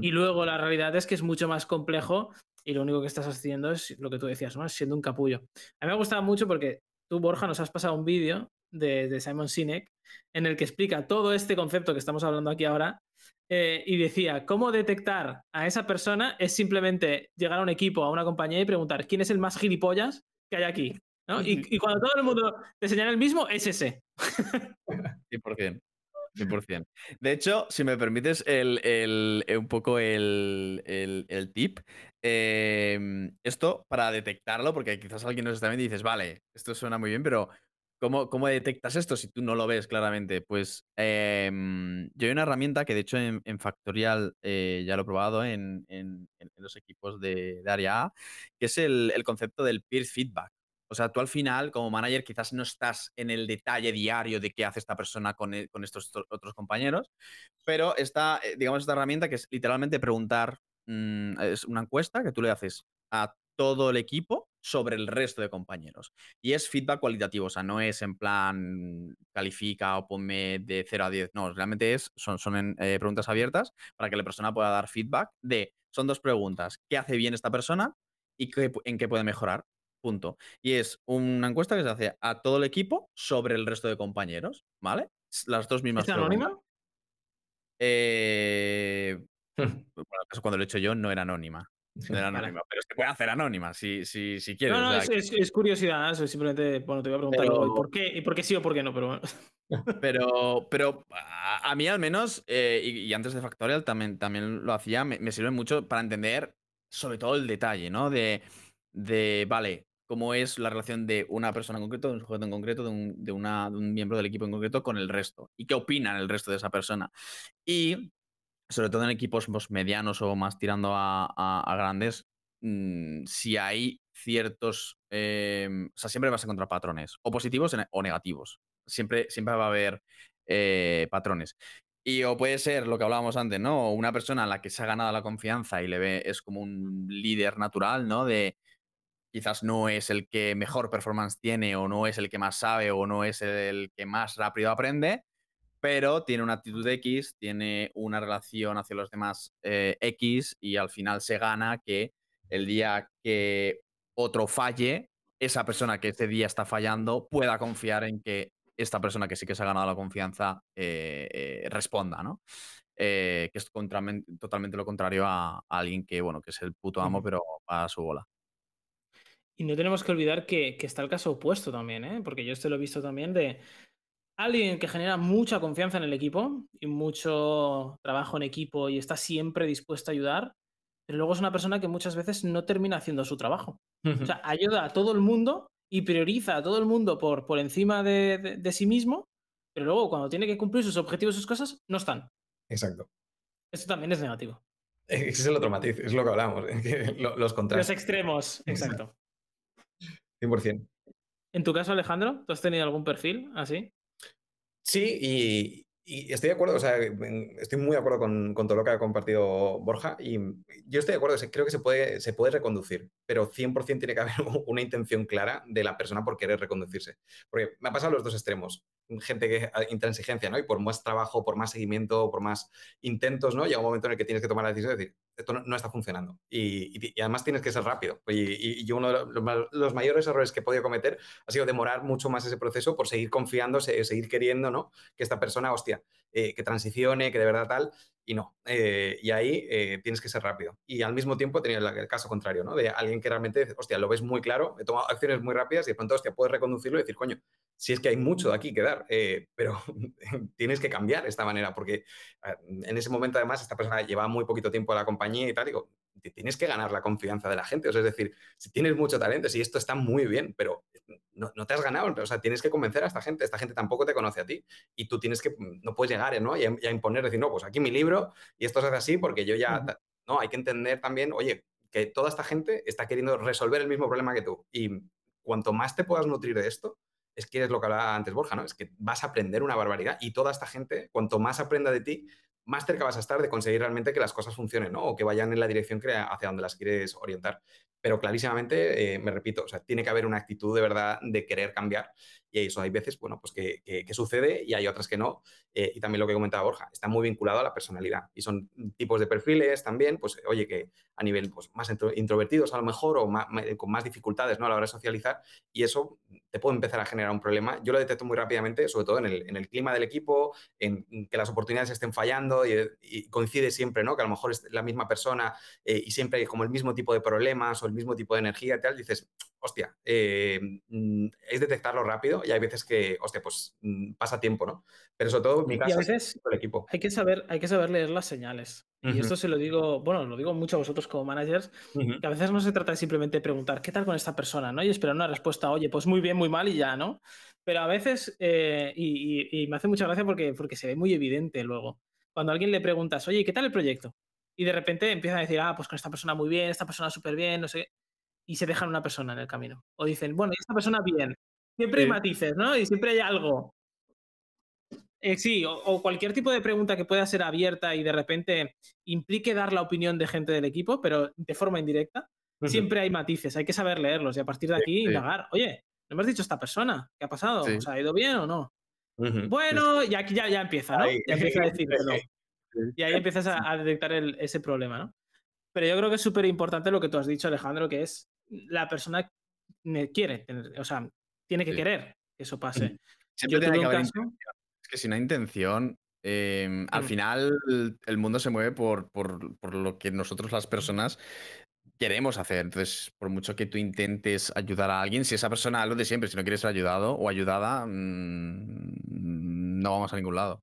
Y luego la realidad es que es mucho más complejo y lo único que estás haciendo es lo que tú decías, ¿no? Siendo un capullo. A mí me ha gustado mucho porque tú, Borja, nos has pasado un vídeo de, de Simon Sinek en el que explica todo este concepto que estamos hablando aquí ahora eh, y decía, cómo detectar a esa persona es simplemente llegar a un equipo, a una compañía y preguntar quién es el más gilipollas que hay aquí. ¿no? Y, y cuando todo el mundo te señala el mismo, es ese. 100%. 100%. De hecho, si me permites el, el- eh, un poco el, el- tip, em, esto para detectarlo, porque quizás alguien nos está viendo y dices, vale, esto suena muy bien, pero ¿cómo, cómo detectas esto si tú no lo ves claramente? Pues em, yo hay una herramienta que de hecho en, Factorial eh, ya lo he probado en, en- los equipos de, de área A, que es el concepto del peer feedback. O sea, tú al final, como manager, quizás no estás en el detalle diario de qué hace esta persona con, e- con estos to- otros compañeros, pero está, eh, digamos, esta herramienta que es literalmente preguntar, mm, es una encuesta que tú le haces a todo el equipo sobre el resto de compañeros. Y es feedback cualitativo, o sea, no es en plan califica o ponme de 0 a 10, no, realmente es, son, son eh, preguntas abiertas para que la persona pueda dar feedback de, son dos preguntas, ¿qué hace bien esta persona y qué en qué puede mejorar? Punto. Y es una encuesta que se hace a todo el equipo sobre el resto de compañeros, ¿vale? Las dos mismas ¿Es anónima? Eh, bueno, cuando lo he hecho yo no era anónima. No era anónima, pero se puede hacer anónima si, si, si quieres. No, no, o sea, es, es- es curiosidad. Eso simplemente, bueno, te voy a preguntar Pero- luego, ¿y por qué? ¿Y por qué sí o por qué no? Pero bueno. Pero, pero a, a mí al menos, eh, y, y antes de Factorial también, también lo hacía, me, me sirve mucho para entender sobre todo el detalle, ¿no? De, de, vale, cómo es la relación de una persona en concreto, de un sujeto en concreto, de un, miembro del equipo en concreto con el resto. Y qué opinan el resto de esa persona. Y sobre todo en equipos pues, medianos o más tirando a, grandes, mm, si hay ciertos, eh, o sea, siempre vas a encontrar patrones, o positivos o negativos. Siempre, siempre va a haber eh, patrones. Y o puede ser lo que hablábamos antes, ¿no? Una persona a la que se ha ganado la confianza y le ve, es como un líder natural, ¿no? De quizás no es el que mejor performance tiene, o no es el que más sabe, o no es el que más rápido aprende, pero tiene una actitud X, tiene una relación hacia los demás eh, X y al final se gana que el día que otro falle, esa persona que ese día está fallando pueda confiar en que esta persona que sí que se ha ganado la confianza eh, eh, responda, ¿no? Eh, que es totalmente lo contrario a, a alguien que, bueno, que es el puto amo, pero a su bola. Y no tenemos que olvidar que, que está el caso opuesto también, ¿eh? Porque yo esto lo he visto también de alguien que genera mucha confianza en el equipo y mucho trabajo en equipo y está siempre dispuesto a ayudar, pero luego es una persona que muchas veces no termina haciendo su trabajo. O sea, ayuda a todo el mundo y prioriza a todo el mundo por, por encima de, de- de sí mismo, pero luego cuando tiene que cumplir sus objetivos, sus cosas, no están. Exacto. Esto también es negativo. Ese es el otro matiz, es lo que hablamos, los Los contrastes, extremos, exacto. 100%. En tu caso, Alejandro, ¿tú has tenido algún perfil así? Sí, y, y estoy de acuerdo, o sea, estoy muy de acuerdo con, con todo lo que ha compartido Borja y yo estoy de acuerdo, creo que se puede, se puede reconducir, pero 100% tiene que haber una intención clara de la persona por querer reconducirse. Porque me ha pasado los dos extremos. Gente que intransigencia, ¿no? Y por más trabajo, por más seguimiento, por más intentos, ¿no? Llega un momento en el que tienes que tomar la decisión de decir, esto no, está funcionando. Y, además tienes que ser rápido. Y, uno de los, ma- los mayores errores que he podido cometer ha sido demorar mucho más ese proceso por seguir confiando, se- seguir queriendo, ¿no? Que esta persona, hostia, eh, que transicione, que de verdad tal, y no. Eh, y ahí eh, tienes que ser rápido. Y al mismo tiempo tenido el, el caso contrario, ¿no? De alguien que realmente, hostia, lo ves muy claro, he tomado acciones muy rápidas y de pronto, hostia, puedes reconducirlo y decir, coño, si es que hay mucho de aquí que dar, pero tienes que cambiar esta manera, porque en ese momento además esta persona lleva muy poquito tiempo en la compañía y tal, digo, te tienes que ganar la confianza de la gente, o sea, es decir, si tienes mucho talento, si esto está muy bien, pero no, no te has ganado, o sea, tienes que convencer a esta gente, esta gente tampoco te conoce a ti y tú tienes que, no puedes llegar, ¿no? Y a, y a imponer, decir, no, pues aquí mi libro y esto se hace así porque yo ya, no, hay que entender también, oye, que toda esta gente está queriendo resolver el mismo problema que tú. Y cuanto más te puedas nutrir de esto, es que es lo que hablaba antes Borja, ¿no? Es que vas a aprender una barbaridad y toda esta gente, cuanto más aprenda de ti, más cerca vas a estar de conseguir realmente que las cosas funcionen, ¿no? O que vayan en la dirección que, hacia donde las quieres orientar. Pero clarísimamente, eh, me repito, o sea, tiene que haber una actitud de verdad de querer cambiar y eso hay veces, bueno, pues que, que- que sucede y hay otras que no. Eh, y también lo que comentaba Borja, está muy vinculado a la personalidad y son tipos de perfiles también, pues oye, que a nivel pues, más intro- introvertidos a lo mejor o ma- con más dificultades ¿no? a la hora de socializar y eso te puede empezar a generar un problema. Yo lo detecto muy rápidamente, sobre todo en el, en el clima del equipo, en que las oportunidades estén fallando y, y coincide siempre, ¿no? Que a lo mejor es la misma persona eh, y siempre hay como el mismo tipo de problemas o el mismo tipo de energía y tal, dices, hostia, eh, mm, es detectarlo rápido y hay veces que, hostia, pues mm, pasa tiempo, ¿no? Pero sobre todo en mi Y a caso, veces el equipo. hay que saber, hay que saber leer las señales. Y esto se lo digo, bueno, lo digo mucho a vosotros como managers, que a veces no se trata de simplemente preguntar qué tal con esta persona, ¿no? Y esperar una respuesta, oye, pues muy bien, muy mal y ya, ¿no? Pero a veces, eh, y, y- y me hace mucha gracia porque, porque se ve muy evidente luego. Cuando a alguien le preguntas, oye, ¿qué tal el proyecto? Y de repente empiezan a decir, ah, pues con esta persona muy bien, esta persona súper bien, no sé qué, y se dejan una persona en el camino. O dicen, bueno, y esta persona bien. Siempre hay matices, ¿no? Y siempre hay algo. Eh, sí, o, o cualquier tipo de pregunta que pueda ser abierta y de repente implique dar la opinión de gente del equipo, pero de forma indirecta, siempre hay matices, hay que saber leerlos y a partir de aquí sí. indagar. Oye, ¿no me has dicho esta persona? ¿Qué ha pasado? ¿Os ha ido bien o no? Bueno, y aquí ya, ya empieza, ¿no? Ahí. Ya empieza a. Sí. Y ahí empiezas a, a detectar el- ese problema, ¿no? Pero yo creo que es súper importante lo que tú has dicho, Alejandro, que es la persona quiere, tener- o sea, tiene que Sí. querer que eso pase. Siempre Yo tiene que haber caso. Es que si no hay intención, em, al Mm. final el mundo se mueve por, por- por lo que nosotros las personas queremos hacer. Entonces, por mucho que tú intentes ayudar a alguien, si esa persona, lo de siempre, si no quieres ser ayudado o ayudada, mm, no vamos a ningún lado.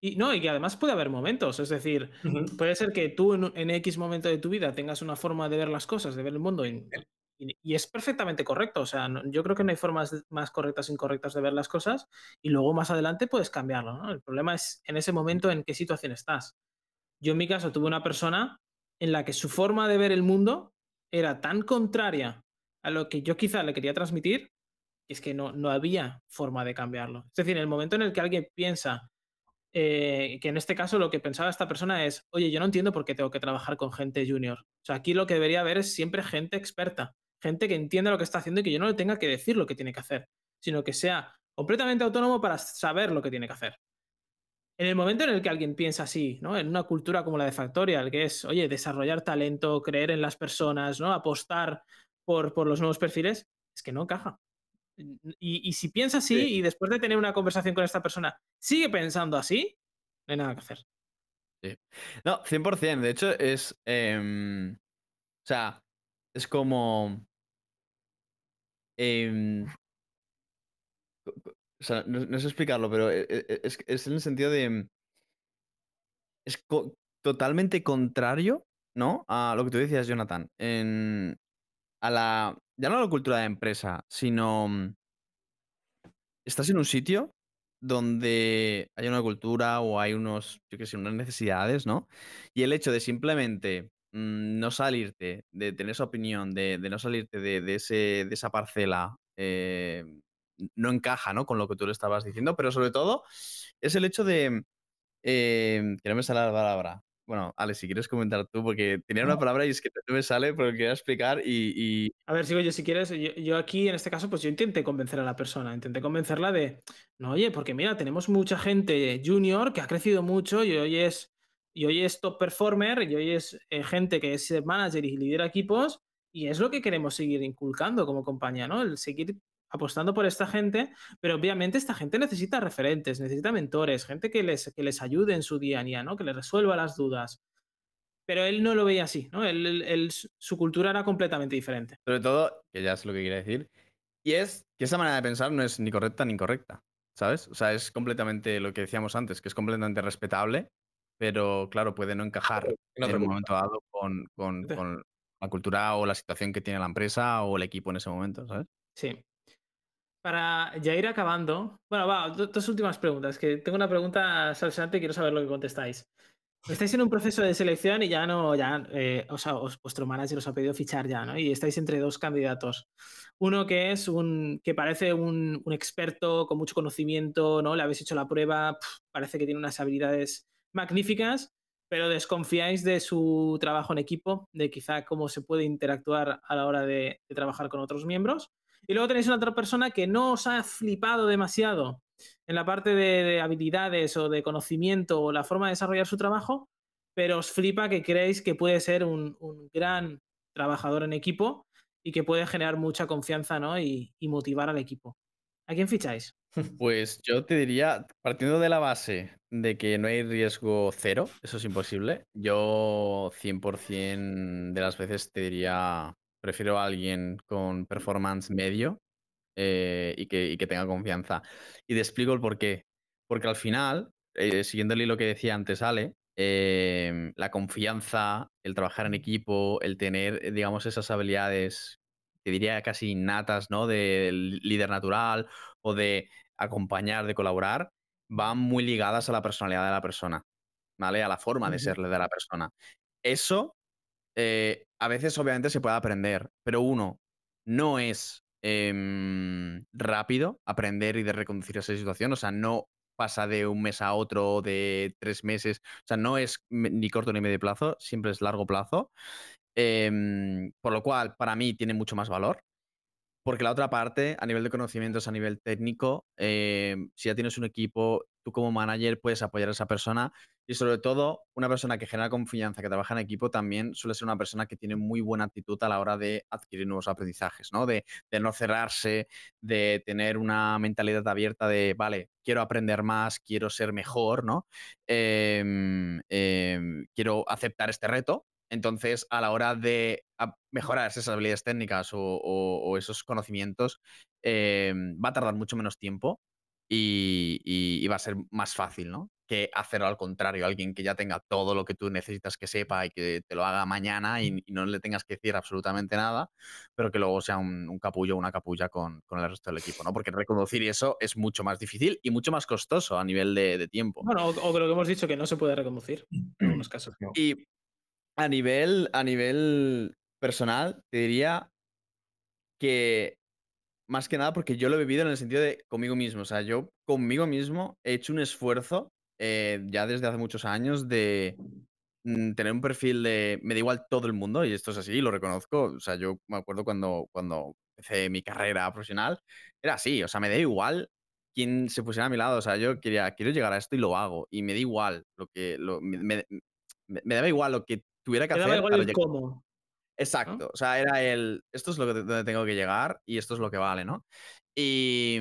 Y no, y que además puede haber momentos, es decir, puede ser que tú en, en X momento de tu vida tengas una forma de ver las cosas, de ver el mundo, y, y- y es perfectamente correcto. O sea, no- yo creo que no hay formas más correctas o incorrectas de ver las cosas, y luego más adelante puedes cambiarlo, ¿no? El problema es en ese momento en qué situación estás. Yo en mi caso tuve una persona en la que su forma de ver el mundo era tan contraria a lo que yo quizá le quería transmitir, que es que no, no había forma de cambiarlo. Es decir, en el momento en el que alguien piensa eh, que en este caso lo que pensaba esta persona es, oye, yo no entiendo por qué tengo que trabajar con gente junior. O sea, aquí lo que debería haber es siempre gente experta, gente que entienda lo que está haciendo y que yo no le tenga que decir lo que tiene que hacer, sino que sea completamente autónomo para saber lo que tiene que hacer. En el momento en el que alguien piensa así, ¿no? En una cultura como la de Factorial, que es, oye, desarrollar talento, creer en las personas, ¿no? Apostar por, por los nuevos perfiles, es que no encaja. Y, y si piensa así Sí. y después de tener una conversación con esta persona sigue pensando así, no hay nada que hacer. No, 100%. De hecho, es. em, o sea, es como. em, o sea, no, no sé explicarlo, pero e- e- es, es en el sentido de. em, Es co- totalmente contrario, ¿no? A lo que tú decías, Jonathan. En, a la. Ya no la cultura de empresa, sino. mm, Estás en un sitio donde hay una cultura o hay unos, yo qué sé, unas necesidades, ¿no? Y el hecho de simplemente mm, no salirte, de tener esa opinión, de, no salirte de, ese, esa parcela, eh, no encaja, ¿no? Con lo que tú le estabas diciendo, pero sobre todo es el hecho de, eh, que no me sale la palabra. Bueno, Ale, si quieres comentar tú, porque tenía una palabra y es que no me sale, pero quería explicar y, y- A ver, sigo yo si quieres. Yo, yo aquí, en este caso, pues yo intenté convencer a la persona, intenté convencerla de, no, oye, porque mira, tenemos mucha gente junior que ha crecido mucho y hoy es, y hoy es top performer y hoy es eh, gente que es manager y lidera equipos y es lo que queremos seguir inculcando como compañía, ¿no? El seguir apostando por esta gente, pero obviamente esta gente necesita referentes, necesita mentores, gente que les, que les ayude en su día a día, ¿no? Que les resuelva las dudas. Pero él no lo veía así, ¿no? Él- él- él- su cultura era completamente diferente. sobre todo, que ya es lo que quería decir, y es que esa manera de pensar no es ni correcta ni incorrecta, ¿sabes? O sea, es completamente lo que decíamos antes, que es completamente respetable, pero claro, puede no encajar En en otro un momento dado con, con- con la cultura o la situación que tiene la empresa o el equipo en ese momento, ¿sabes? Sí. Para ya ir acabando, bueno, va, do- dos últimas preguntas, que tengo una pregunta salsante y quiero saber lo que contestáis. Estáis en un proceso de selección y ya no, ya, eh, o sea, os- vuestro manager os ha pedido fichar ya, ¿no? Y estáis entre dos candidatos. Uno que es un, que parece un, experto con mucho conocimiento, ¿no? Le habéis hecho la prueba, parece que tiene unas habilidades magníficas, pero desconfiáis de su trabajo en equipo, de quizá cómo se puede interactuar a la hora de trabajar con otros miembros. Y luego tenéis una otra persona que no os ha flipado demasiado en la parte de, de habilidades o de conocimiento o la forma de desarrollar su trabajo, pero os flipa que creéis que puede ser un, un gran trabajador en equipo y que puede generar mucha confianza ¿no? y, y motivar al equipo. ¿A quién ficháis? Pues yo te diría, partiendo de la base de que no hay riesgo cero, eso es imposible, yo 100% de las veces te diría Prefiero a alguien con performance medio eh, y, que, y, que, tenga confianza. Y te explico el por qué. Porque al final, eh, siguiendo el hilo que decía antes Ale, eh, la confianza, el trabajar en equipo, el tener, digamos, esas habilidades, que diría casi innatas, ¿no? De líder natural o de acompañar, de colaborar, van muy ligadas a la personalidad de la persona, ¿vale? A la forma de serle de la persona. Eso eh, a veces obviamente se puede aprender, pero uno, no es em, rápido aprender y de reconducir esa situación, o sea, no pasa de un mes a otro, de tres meses, o sea, no es ni corto ni medio plazo, siempre es largo plazo, em, por lo cual para mí tiene mucho más valor. Porque la otra parte, a nivel de conocimientos, a nivel técnico, em, si ya tienes un equipo, tú como manager puedes apoyar a esa persona y sobre todo una persona que genera confianza, que trabaja en equipo, también suele ser una persona que tiene muy buena actitud a la hora de adquirir nuevos aprendizajes, ¿no? De, no cerrarse, de tener una mentalidad abierta de, vale, quiero aprender más, quiero ser mejor, ¿no? Em, em, quiero aceptar este reto entonces, a la hora de mejorar esas habilidades técnicas o, esos conocimientos, em, va a tardar mucho menos tiempo y, va a ser más fácil, ¿no? Que hacerlo al contrario, alguien que ya tenga todo lo que tú necesitas que sepa y que te lo haga mañana y, no le tengas que decir absolutamente nada, pero que luego sea un, capullo o una capulla con, el resto del equipo, ¿no? Porque reconducir eso es mucho más difícil y mucho más costoso a nivel de, tiempo. Bueno, o, o, lo que hemos dicho, que no se puede reconducir en algunos casos. Y a nivel, a nivel personal, te diría que más que nada porque yo lo he vivido en el sentido de conmigo mismo. O sea, yo conmigo mismo he hecho un esfuerzo eh, ya desde hace muchos años de mm, tener un perfil de me da igual todo el mundo y esto es así, lo reconozco. O sea, yo me acuerdo cuando, cuando empecé mi carrera profesional, era así, o sea, me da igual quién se pusiera a mi lado. O sea, yo quería, quiero llegar a esto y lo hago. Y me da igual lo que. Lo, me, me, me, daba igual lo que tuviera que hacer. Igual cómo. Exacto. O sea, era el. Esto es lo que donde tengo que llegar y esto es lo que vale, ¿no? Y,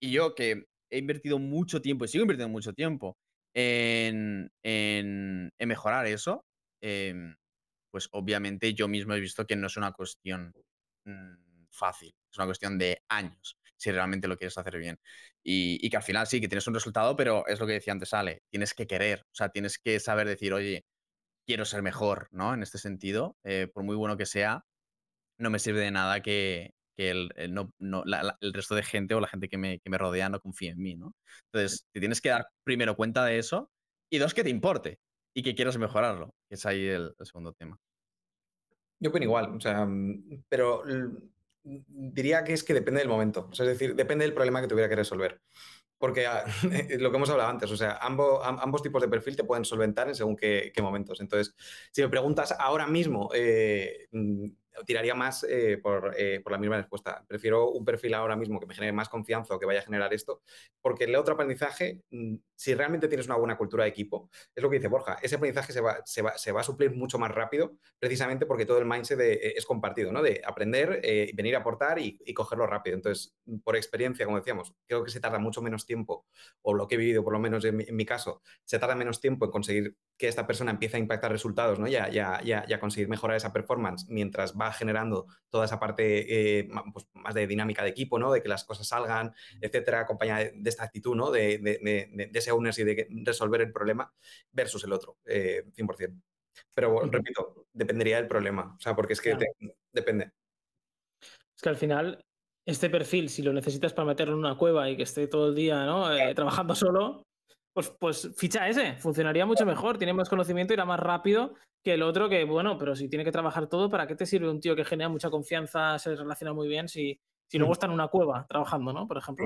y yo que he invertido mucho tiempo y sigo invirtiendo mucho tiempo en, en, en mejorar eso, em, pues obviamente yo mismo he visto que no es una cuestión mm, fácil, es una cuestión de años si realmente lo quieres hacer bien. Y, y, que al final sí, que tienes un resultado, pero es lo que decía antes, Ale, tienes que querer, o sea, tienes que saber decir, oye, quiero ser mejor, ¿no? En este sentido, eh, por muy bueno que sea, no me sirve de nada que, el, no, el, resto de gente o la gente que me, que me, rodea no confíe en mí, ¿no? Entonces, te tienes que dar primero cuenta de eso y dos, que te importe y que quieras mejorarlo, que es ahí el, segundo tema. Yo opino igual, o sea, mm, pero diría que es que depende del momento, es decir, depende del problema que tuviera que resolver. Porque ah, lo que hemos hablado antes, o sea, ambos, ambos tipos de perfil te pueden solventar en según qué, momentos. Entonces, si me preguntas ahora mismo, eh, mm, tiraría más eh, eh, por, la misma respuesta. Prefiero un perfil ahora mismo que me genere más confianza o que vaya a generar esto, porque el otro aprendizaje, mm, si realmente tienes una buena cultura de equipo, es lo que dice Borja, ese aprendizaje se va, se va, a suplir mucho más rápido, precisamente porque todo el mindset es compartido, ¿no? De aprender, venir a aportar y, cogerlo rápido. Entonces, por experiencia, como decíamos, creo que se tarda mucho menos tiempo, o lo que he vivido, por lo menos en mi, caso, se tarda menos tiempo en conseguir que esta persona empiece a impactar resultados, ¿no? Ya, ya, ya, ya conseguir mejorar esa performance mientras va generando toda esa parte eh, pues, más de dinámica de equipo, ¿no? De que las cosas salgan, etcétera, acompañada de, esta actitud, ¿no? De, de, ese ownership y de resolver el problema versus el otro, 100%. Eh, Pero repito, dependería del problema, o sea, porque es que depende. Es que al final, este perfil, si lo necesitas para meterlo en una cueva y que esté todo el día ¿no? Eh, trabajando solo, pues, pues ficha ese, funcionaría mucho mejor, tiene más conocimiento, irá más rápido que el otro que, bueno, pero si tiene que trabajar todo, ¿para qué te sirve un tío que genera mucha confianza, se relaciona muy bien, si, si luego mm. está en una cueva trabajando, ¿no? Por ejemplo.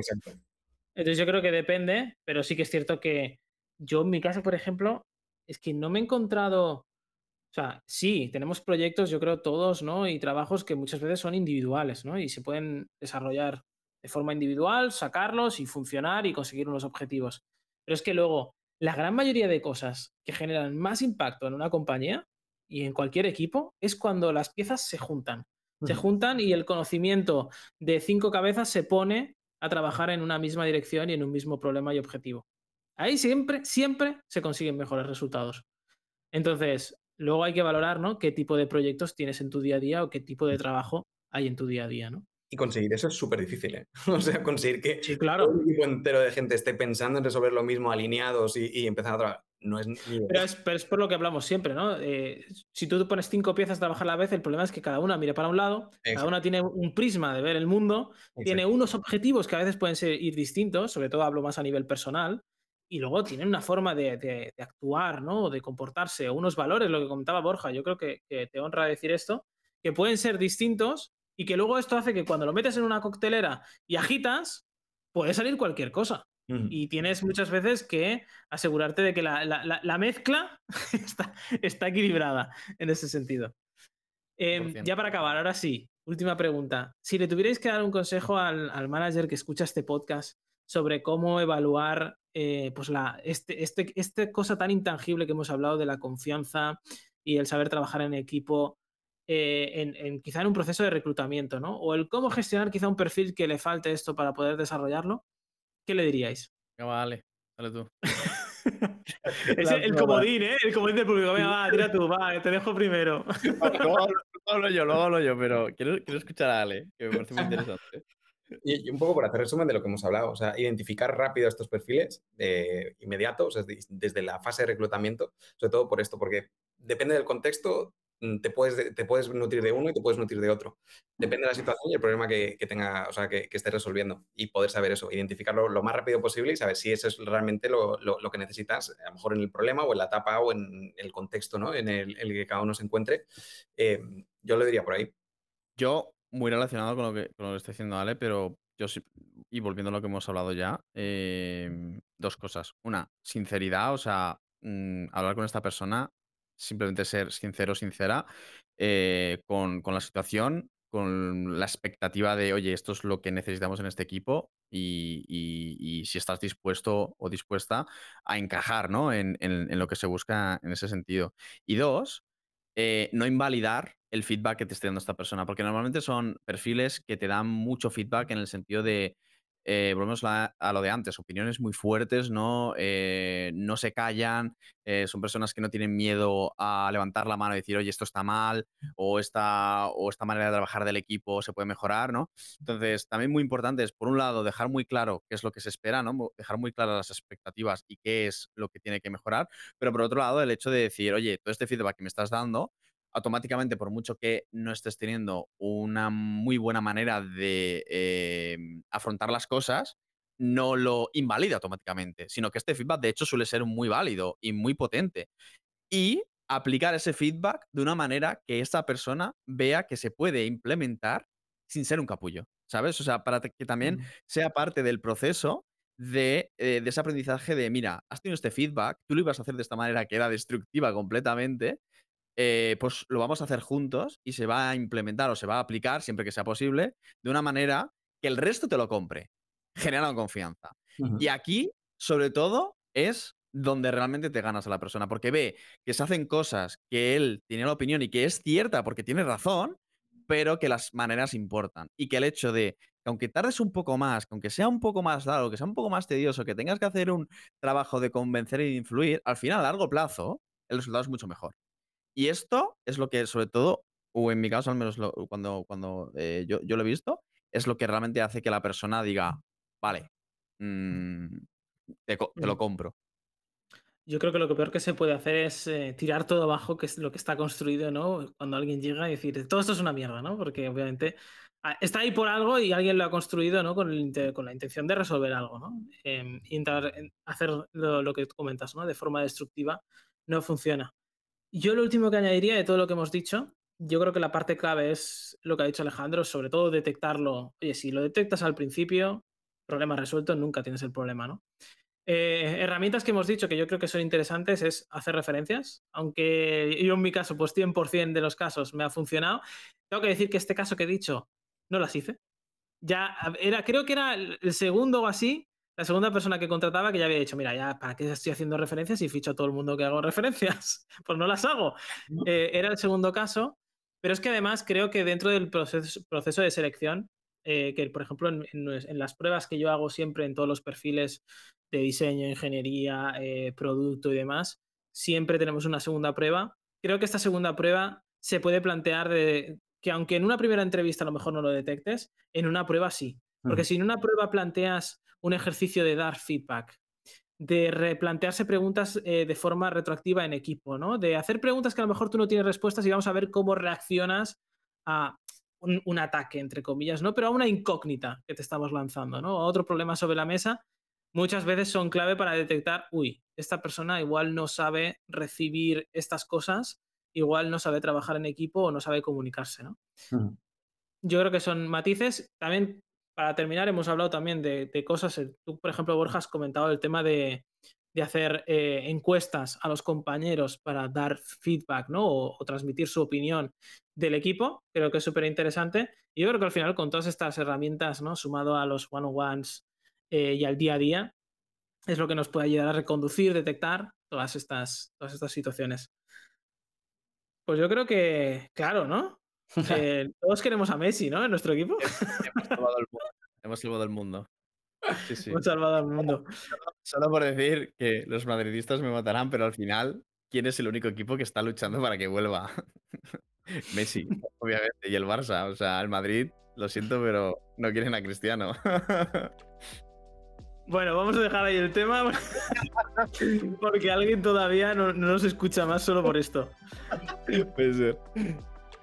Entonces yo creo que depende, pero sí que es cierto que yo en mi caso, por ejemplo, es que no me he encontrado, o sea, sí, tenemos proyectos, yo creo todos, ¿no? Y trabajos que muchas veces son individuales, ¿no? Y se pueden desarrollar de forma individual, sacarlos y funcionar y conseguir unos objetivos. Pero es que luego, la gran mayoría de cosas que generan más impacto en una compañía y en cualquier equipo es cuando las piezas se juntan. Se juntan y el conocimiento de cinco cabezas se pone a trabajar en una misma dirección y en un mismo problema y objetivo. Ahí siempre, siempre se consiguen mejores resultados. Entonces, luego hay que valorar, ¿no? Qué tipo de proyectos tienes en tu día a día o qué tipo de trabajo hay en tu día a día, ¿no? Y conseguir eso es súper difícil, ¿eh? O sea, conseguir que sí, claro. un equipo entero de gente esté pensando en resolver lo mismo, alineados y, y empezar a trabajar. No es pero, es, pero es por lo que hablamos siempre, ¿no? Eh, si tú te pones cinco piezas a trabajar a la vez, el problema es que cada una mire para un lado, cada una tiene un prisma de ver el mundo, tiene unos objetivos que a veces pueden ser ir distintos, sobre todo hablo más a nivel personal, y luego tienen una forma de, de, actuar, ¿no? De comportarse, unos valores, lo que comentaba Borja, yo creo que, que te honra decir esto, que pueden ser distintos y que luego esto hace que cuando lo metes en una coctelera y agitas, puede salir cualquier cosa. Y tienes muchas veces que asegurarte de que la, la, la mezcla está, está, equilibrada en ese sentido. Eh, ya para acabar, ahora sí, última pregunta. Si le tuvierais que dar un consejo al, al manager que escucha este podcast sobre cómo evaluar eh, pues la, este, este, este cosa tan intangible que hemos hablado de la confianza y el saber trabajar en equipo, eh, en, quizá en un proceso de reclutamiento, ¿no? O el cómo gestionar quizá un perfil que le falte esto para poder desarrollarlo, ¿qué le diríais? vale, dale tú. es el, comodín, ¿eh? El comodín del público. Venga, va, tira tú, va, te dejo primero. luego, hablo, yo, luego hablo yo, pero quiero, quiero escuchar a Ale, que me parece muy interesante. Y, un poco por hacer resumen de lo que hemos hablado, o sea, identificar rápido estos perfiles de inmediatos, desde la fase de reclutamiento, sobre todo por esto, porque depende del contexto, te puedes, te puedes nutrir de uno y te puedes nutrir de otro. Depende de la situación y el problema que, tenga, o sea, que, que esté resolviendo y poder saber eso, identificarlo lo más rápido posible y saber si eso es realmente lo, que necesitas, a lo mejor en el problema o en la etapa o en el contexto ¿no? en, el, que cada uno se encuentre. Eh, yo lo diría por ahí. Yo, muy relacionado con lo que, con lo que está diciendo Ale, pero yo sí, y volviendo a lo que hemos hablado ya, em, dos cosas. Una, sinceridad, o sea, mm, hablar con esta persona simplemente ser sincero, sincera eh, con, la situación, con la expectativa de, oye, esto es lo que necesitamos en este equipo y, si estás dispuesto o dispuesta a encajar ¿no? en, lo que se busca en ese sentido. Y dos, eh, no invalidar el feedback que te esté dando esta persona, porque normalmente son perfiles que te dan mucho feedback en el sentido de eh, volvemos a, lo de antes, opiniones muy fuertes, ¿no? Eh, no se callan, eh, son personas que no tienen miedo a levantar la mano y decir, oye, esto está mal, o esta, o esta manera de trabajar del equipo se puede mejorar, ¿no? Entonces, también muy importante es, por un lado, dejar muy claro qué es lo que se espera, ¿no? Dejar muy claras las expectativas y qué es lo que tiene que mejorar, pero por otro lado, el hecho de decir, oye, todo este feedback que me estás dando, automáticamente, por mucho que no estés teniendo una muy buena manera de em, afrontar las cosas, no lo invalida automáticamente, sino que este feedback de hecho suele ser muy válido y muy potente. Y aplicar ese feedback de una manera que esta persona vea que se puede implementar sin ser un capullo, ¿sabes? O sea, para que también sea parte del proceso de, eh, de, ese aprendizaje de, mira, has tenido este feedback, tú lo ibas a hacer de esta manera que era destructiva completamente, eh, pues lo vamos a hacer juntos y se va a implementar o se va a aplicar, siempre que sea posible, de una manera que el resto te lo compre, generando confianza. Y aquí, sobre todo, es donde realmente te ganas a la persona, porque ve que se hacen cosas que él tiene la opinión y que es cierta porque tiene razón, pero que las maneras importan. Y que el hecho de que aunque tardes un poco más, que aunque sea un poco más largo, que sea un poco más tedioso, que tengas que hacer un trabajo de convencer y de influir, al final, a largo plazo, el resultado es mucho mejor. Y esto es lo que, sobre todo, o en mi caso, al menos cuando, cuando eh, yo, lo he visto, es lo que realmente hace que la persona diga, vale, mm, te, lo compro. Yo creo que lo que peor que se puede hacer es eh, tirar todo abajo, que es lo que está construido, ¿no? Cuando alguien llega y decir, todo esto es una mierda, ¿no? Porque obviamente ah, está ahí por algo y alguien lo ha construido, ¿no? Con, con la intención de resolver algo, ¿no? Eh, intentar hacer lo, lo, que comentas, ¿no? De forma destructiva no funciona. Yo lo último que añadiría de todo lo que hemos dicho, yo creo que la parte clave es lo que ha dicho Alejandro, sobre todo detectarlo. Oye, si lo detectas al principio, problema resuelto, nunca tienes el problema, ¿no? Eh, herramientas que hemos dicho que yo creo que son interesantes es hacer referencias, aunque yo en mi caso, pues 100% de los casos me ha funcionado. Tengo que decir que este caso que he dicho no las hice. Ya era, creo que era el segundo o así la segunda persona que contrataba que ya había dicho, mira, ya, ¿para qué estoy haciendo referencias y ficho a todo el mundo que hago referencias? pues no las hago. Eh, era el segundo caso, pero es que además creo que dentro del proceso, proceso de selección, eh, que por ejemplo en, las pruebas que yo hago siempre en todos los perfiles de diseño, ingeniería, eh, producto y demás, siempre tenemos una segunda prueba creo que esta segunda prueba se puede plantear de que aunque en una primera entrevista a lo mejor no lo detectes, en una prueba sí. Porque si en una prueba planteas un ejercicio de dar feedback, de replantearse preguntas eh, de forma retroactiva en equipo, ¿no? De hacer preguntas que a lo mejor tú no tienes respuestas y vamos a ver cómo reaccionas a un, un, ataque, entre comillas, ¿no? Pero a una incógnita que te estamos lanzando, ¿no? A otro problema sobre la mesa, muchas veces son clave para detectar, uy, esta persona igual no sabe recibir estas cosas, igual no sabe trabajar en equipo o no sabe comunicarse, ¿no? Yo creo que son matices. También para terminar, hemos hablado también de, cosas. Tú, por ejemplo, Borja, has comentado el tema de, de hacer eh, encuestas a los compañeros para dar feedback ¿no? O, o, transmitir su opinión del equipo. Creo que es súper interesante. Y yo creo que al final, con todas estas herramientas, ¿no? sumado a los one-on-ones eh, y al día a día, es lo que nos puede ayudar a reconducir, detectar todas estas, todas estas situaciones. Pues yo creo que, claro, ¿no? Eh, todos queremos a Messi, ¿no? En nuestro equipo. Hemos salvado el mundo. Hemos salvado el mundo. Sí, sí. Hemos salvado al mundo. Solo por decir que los madridistas me matarán, pero al final, ¿quién es el único equipo que está luchando para que vuelva? Messi, obviamente, y el Barça. O sea, el Madrid, lo siento, pero no quieren a Cristiano. Bueno, vamos a dejar ahí el tema porque alguien todavía no, no nos escucha más solo por esto. Puede ser.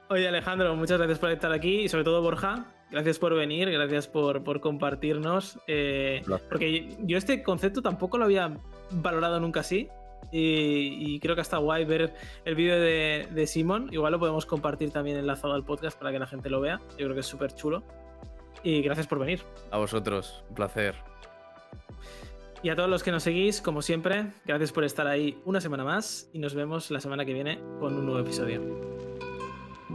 Oye, Alejandro, muchas gracias por estar aquí y sobre todo Borja, gracias por venir, gracias por, por compartirnos. Eh, porque yo este concepto tampoco lo había valorado nunca así y, y creo que está guay ver el vídeo de, de Simon. Igual lo podemos compartir también enlazado al podcast para que la gente lo vea. Yo creo que es súper chulo. Y gracias por venir. A vosotros, un placer. Y a todos los que nos seguís, como siempre, gracias por estar ahí una semana más y nos vemos la semana que viene con un nuevo episodio.